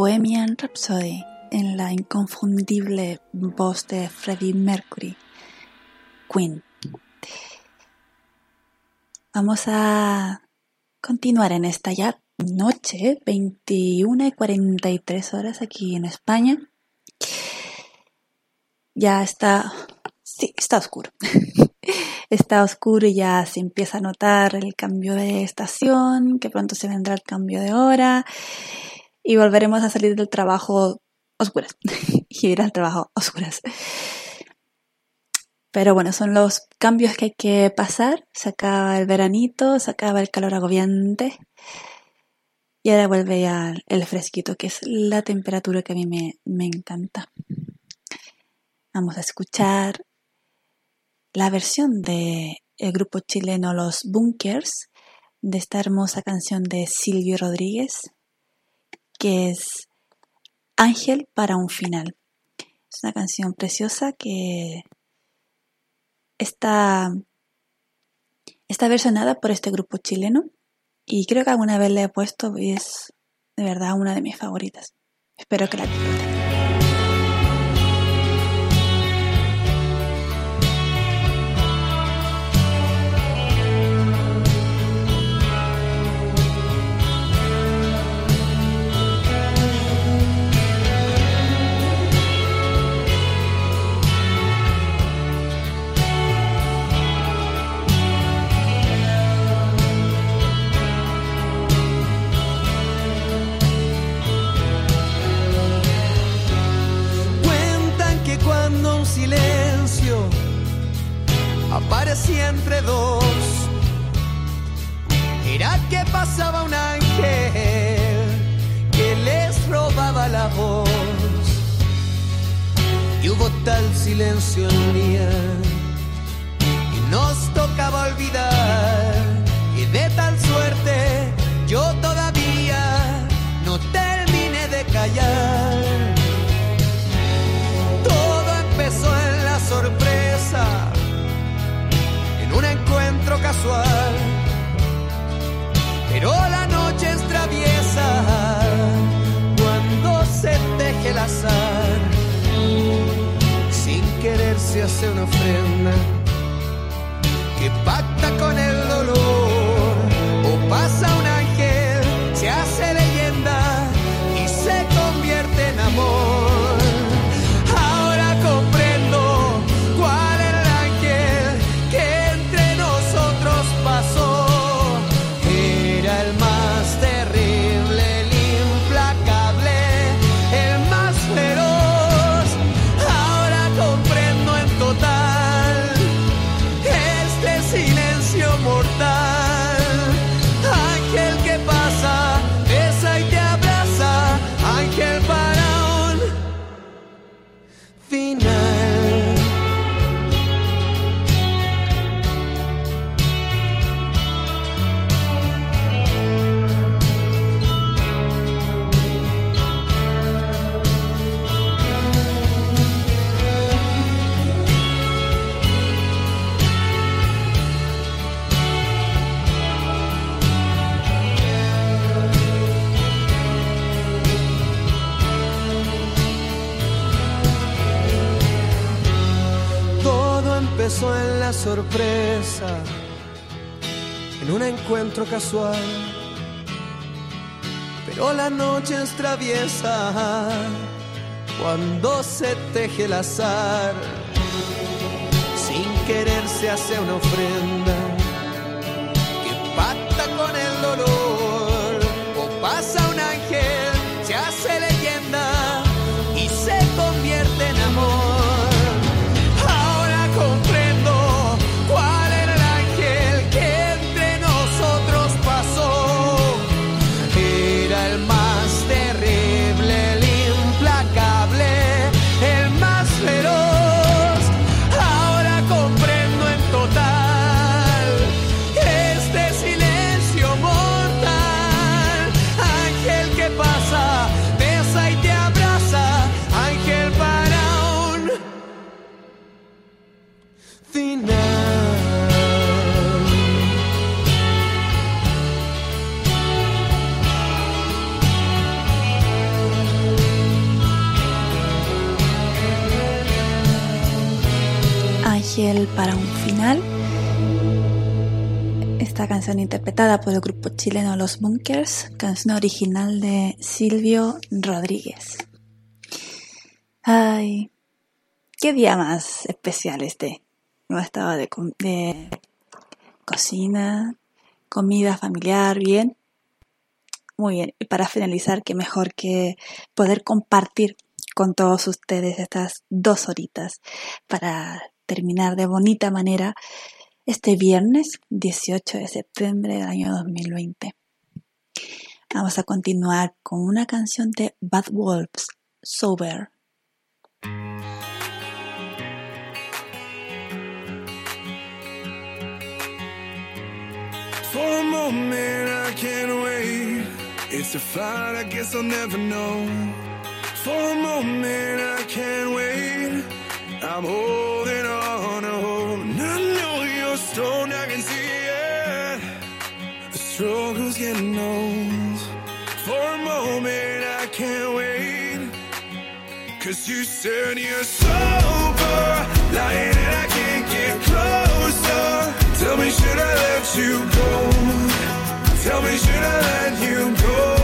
Bohemian Rhapsody en la inconfundible voz de Freddie Mercury, Queen. Vamos a continuar en esta ya noche, 21 y 43 horas aquí en España. Ya está, sí, está oscuro. está oscuro y ya se empieza a notar el cambio de estación, que pronto se vendrá el cambio de hora y volveremos a salir del trabajo oscuras y ir al trabajo oscuras. Pero bueno, son los cambios que hay que pasar. Se acaba el veranito, se acaba el calor agobiante. Y ahora vuelve ya el fresquito, que es la temperatura que a mí me, me encanta. Vamos a escuchar la versión de el grupo chileno Los Bunkers de esta hermosa canción de Silvio Rodríguez, que es Ángel para un final. Es una canción preciosa que está, está versionada por este grupo chileno y creo que alguna vez le he puesto y es de verdad una de mis favoritas. Espero que la disfruten. Entre dos, era que pasaba un ángel que les robaba la voz. Y hubo tal silencio en día y nos tocaba olvidar Pero la noche es traviesa cuando se teje el azar. Sin querer se hace una ofrenda cuando se teje el azar. Sin querer se hace una ofrenda para un final. Esta canción interpretada por el grupo chileno Los Bunkers, canción original de Silvio Rodríguez. Ay, qué día más especial este. No estaba de, cocina, comida familiar, bien. Muy bien. Y para finalizar, qué mejor que poder compartir con todos ustedes estas dos horitas para terminar de bonita manera este viernes 18 de septiembre del año 2020. Vamos a continuar con una canción de Bad Wolves, Sober. Moment, I can't wait. It's a I guess I'll never know. Moment, I can't wait. I'm holding on to hope. I know you're stoned, I can see it. The struggle's getting old. For a moment, I can't wait. Cause you said you're sober, lying and I can't get closer. Tell me, should I let you go? Tell me, should I let you go?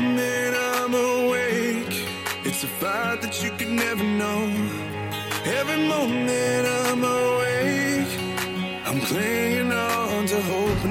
Moment I'm awake, it's a fight that you could never know. Every moment I'm awake, I'm clinging on to hope,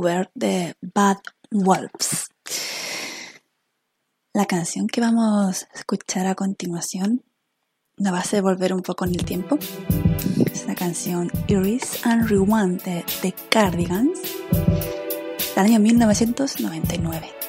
Sober de Bad Wolves. La canción que vamos a escuchar a continuación nos va a volver un poco en el tiempo. Es la canción Iris and Rewind de The Cardigans del año 1999.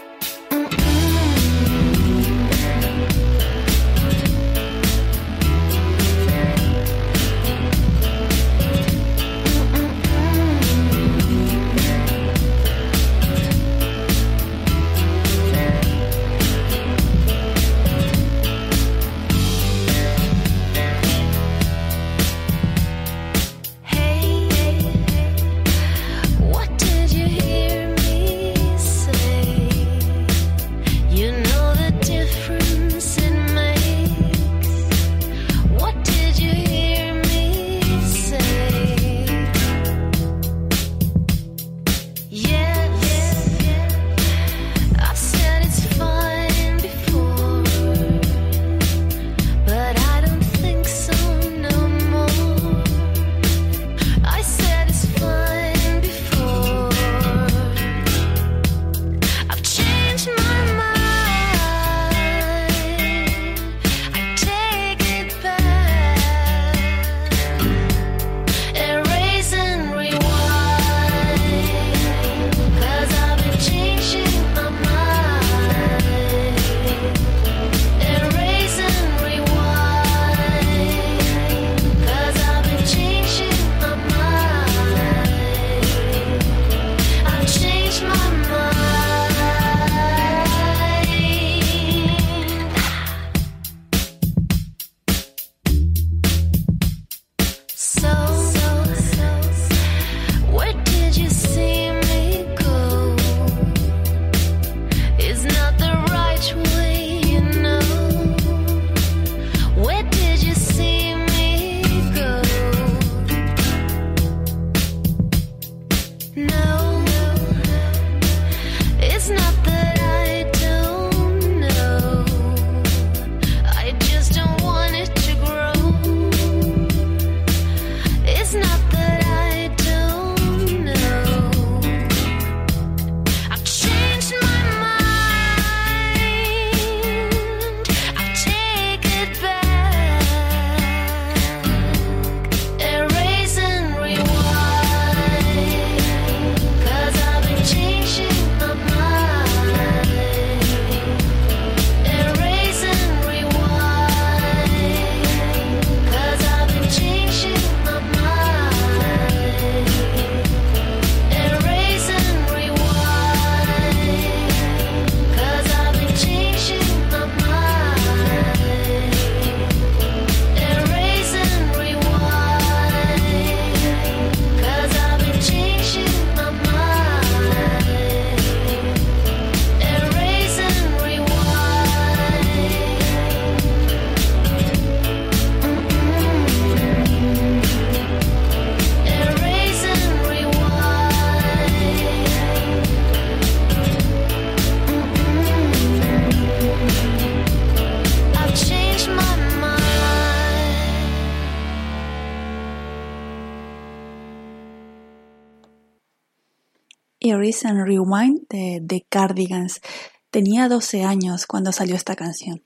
And Rewind de The Cardigans. Tenía 12 años cuando salió esta canción.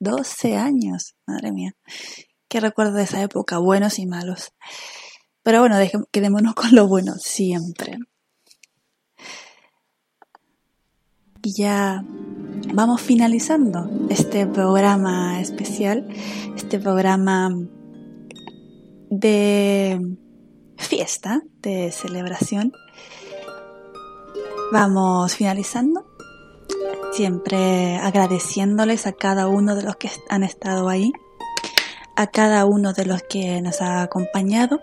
12 años, madre mía. Qué recuerdo de esa época, buenos y malos. Pero bueno, quedémonos con lo bueno siempre. Y ya vamos finalizando este programa especial, este programa de fiesta, de celebración. Vamos finalizando, siempre agradeciéndoles a cada uno de los que han estado ahí, a cada uno de los que nos ha acompañado,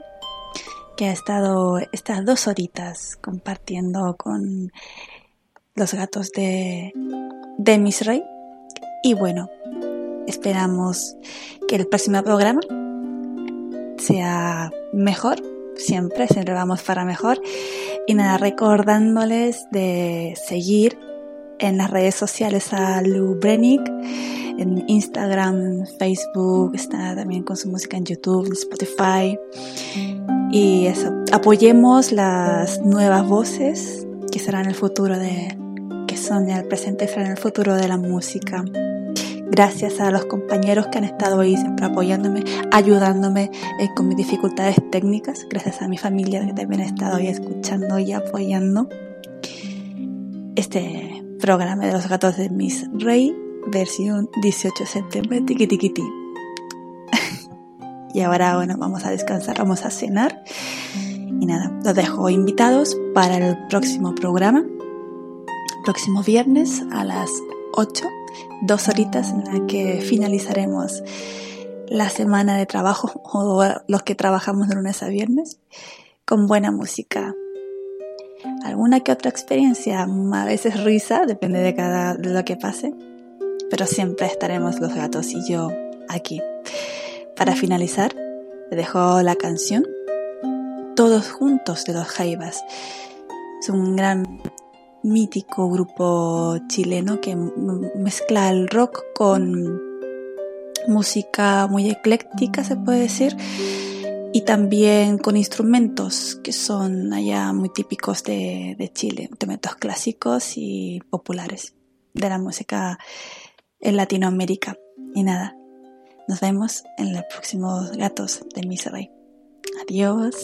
que ha estado estas dos horitas compartiendo con los gatos de, de Miss Rey. Y bueno, esperamos que el próximo programa sea mejor, siempre, siempre vamos para mejor. Y nada, recordándoles de seguir en las redes sociales a Lou Brennick, en Instagram, Facebook, está también con su música en YouTube, Spotify. Y eso, apoyemos las nuevas voces que serán el futuro de, que son el presente y serán el futuro de la música. Gracias a los compañeros que han estado ahí siempre apoyándome, ayudándome eh, con mis dificultades técnicas. Gracias a mi familia que también ha estado ahí escuchando y apoyando este programa de los gatos de Miss Rey, versión 18 de septiembre, tiqui tiqui ti. y ahora, bueno, vamos a descansar, vamos a cenar. Y nada, los dejo invitados para el próximo programa, próximo viernes a las 8, dos horitas en la que finalizaremos la semana de trabajo o los que trabajamos de lunes a viernes con buena música. Alguna que otra experiencia, a veces risa, depende de cada lo que pase, pero siempre estaremos los gatos y yo aquí. Para finalizar, te dejo la canción Todos juntos de los Jaivas. Es un gran mítico grupo chileno que mezcla el rock con música muy ecléctica, se puede decir, y también con instrumentos que son allá muy típicos de, de Chile, instrumentos clásicos y populares de la música en Latinoamérica. Y nada, nos vemos en los próximos gatos de Misery. Adiós.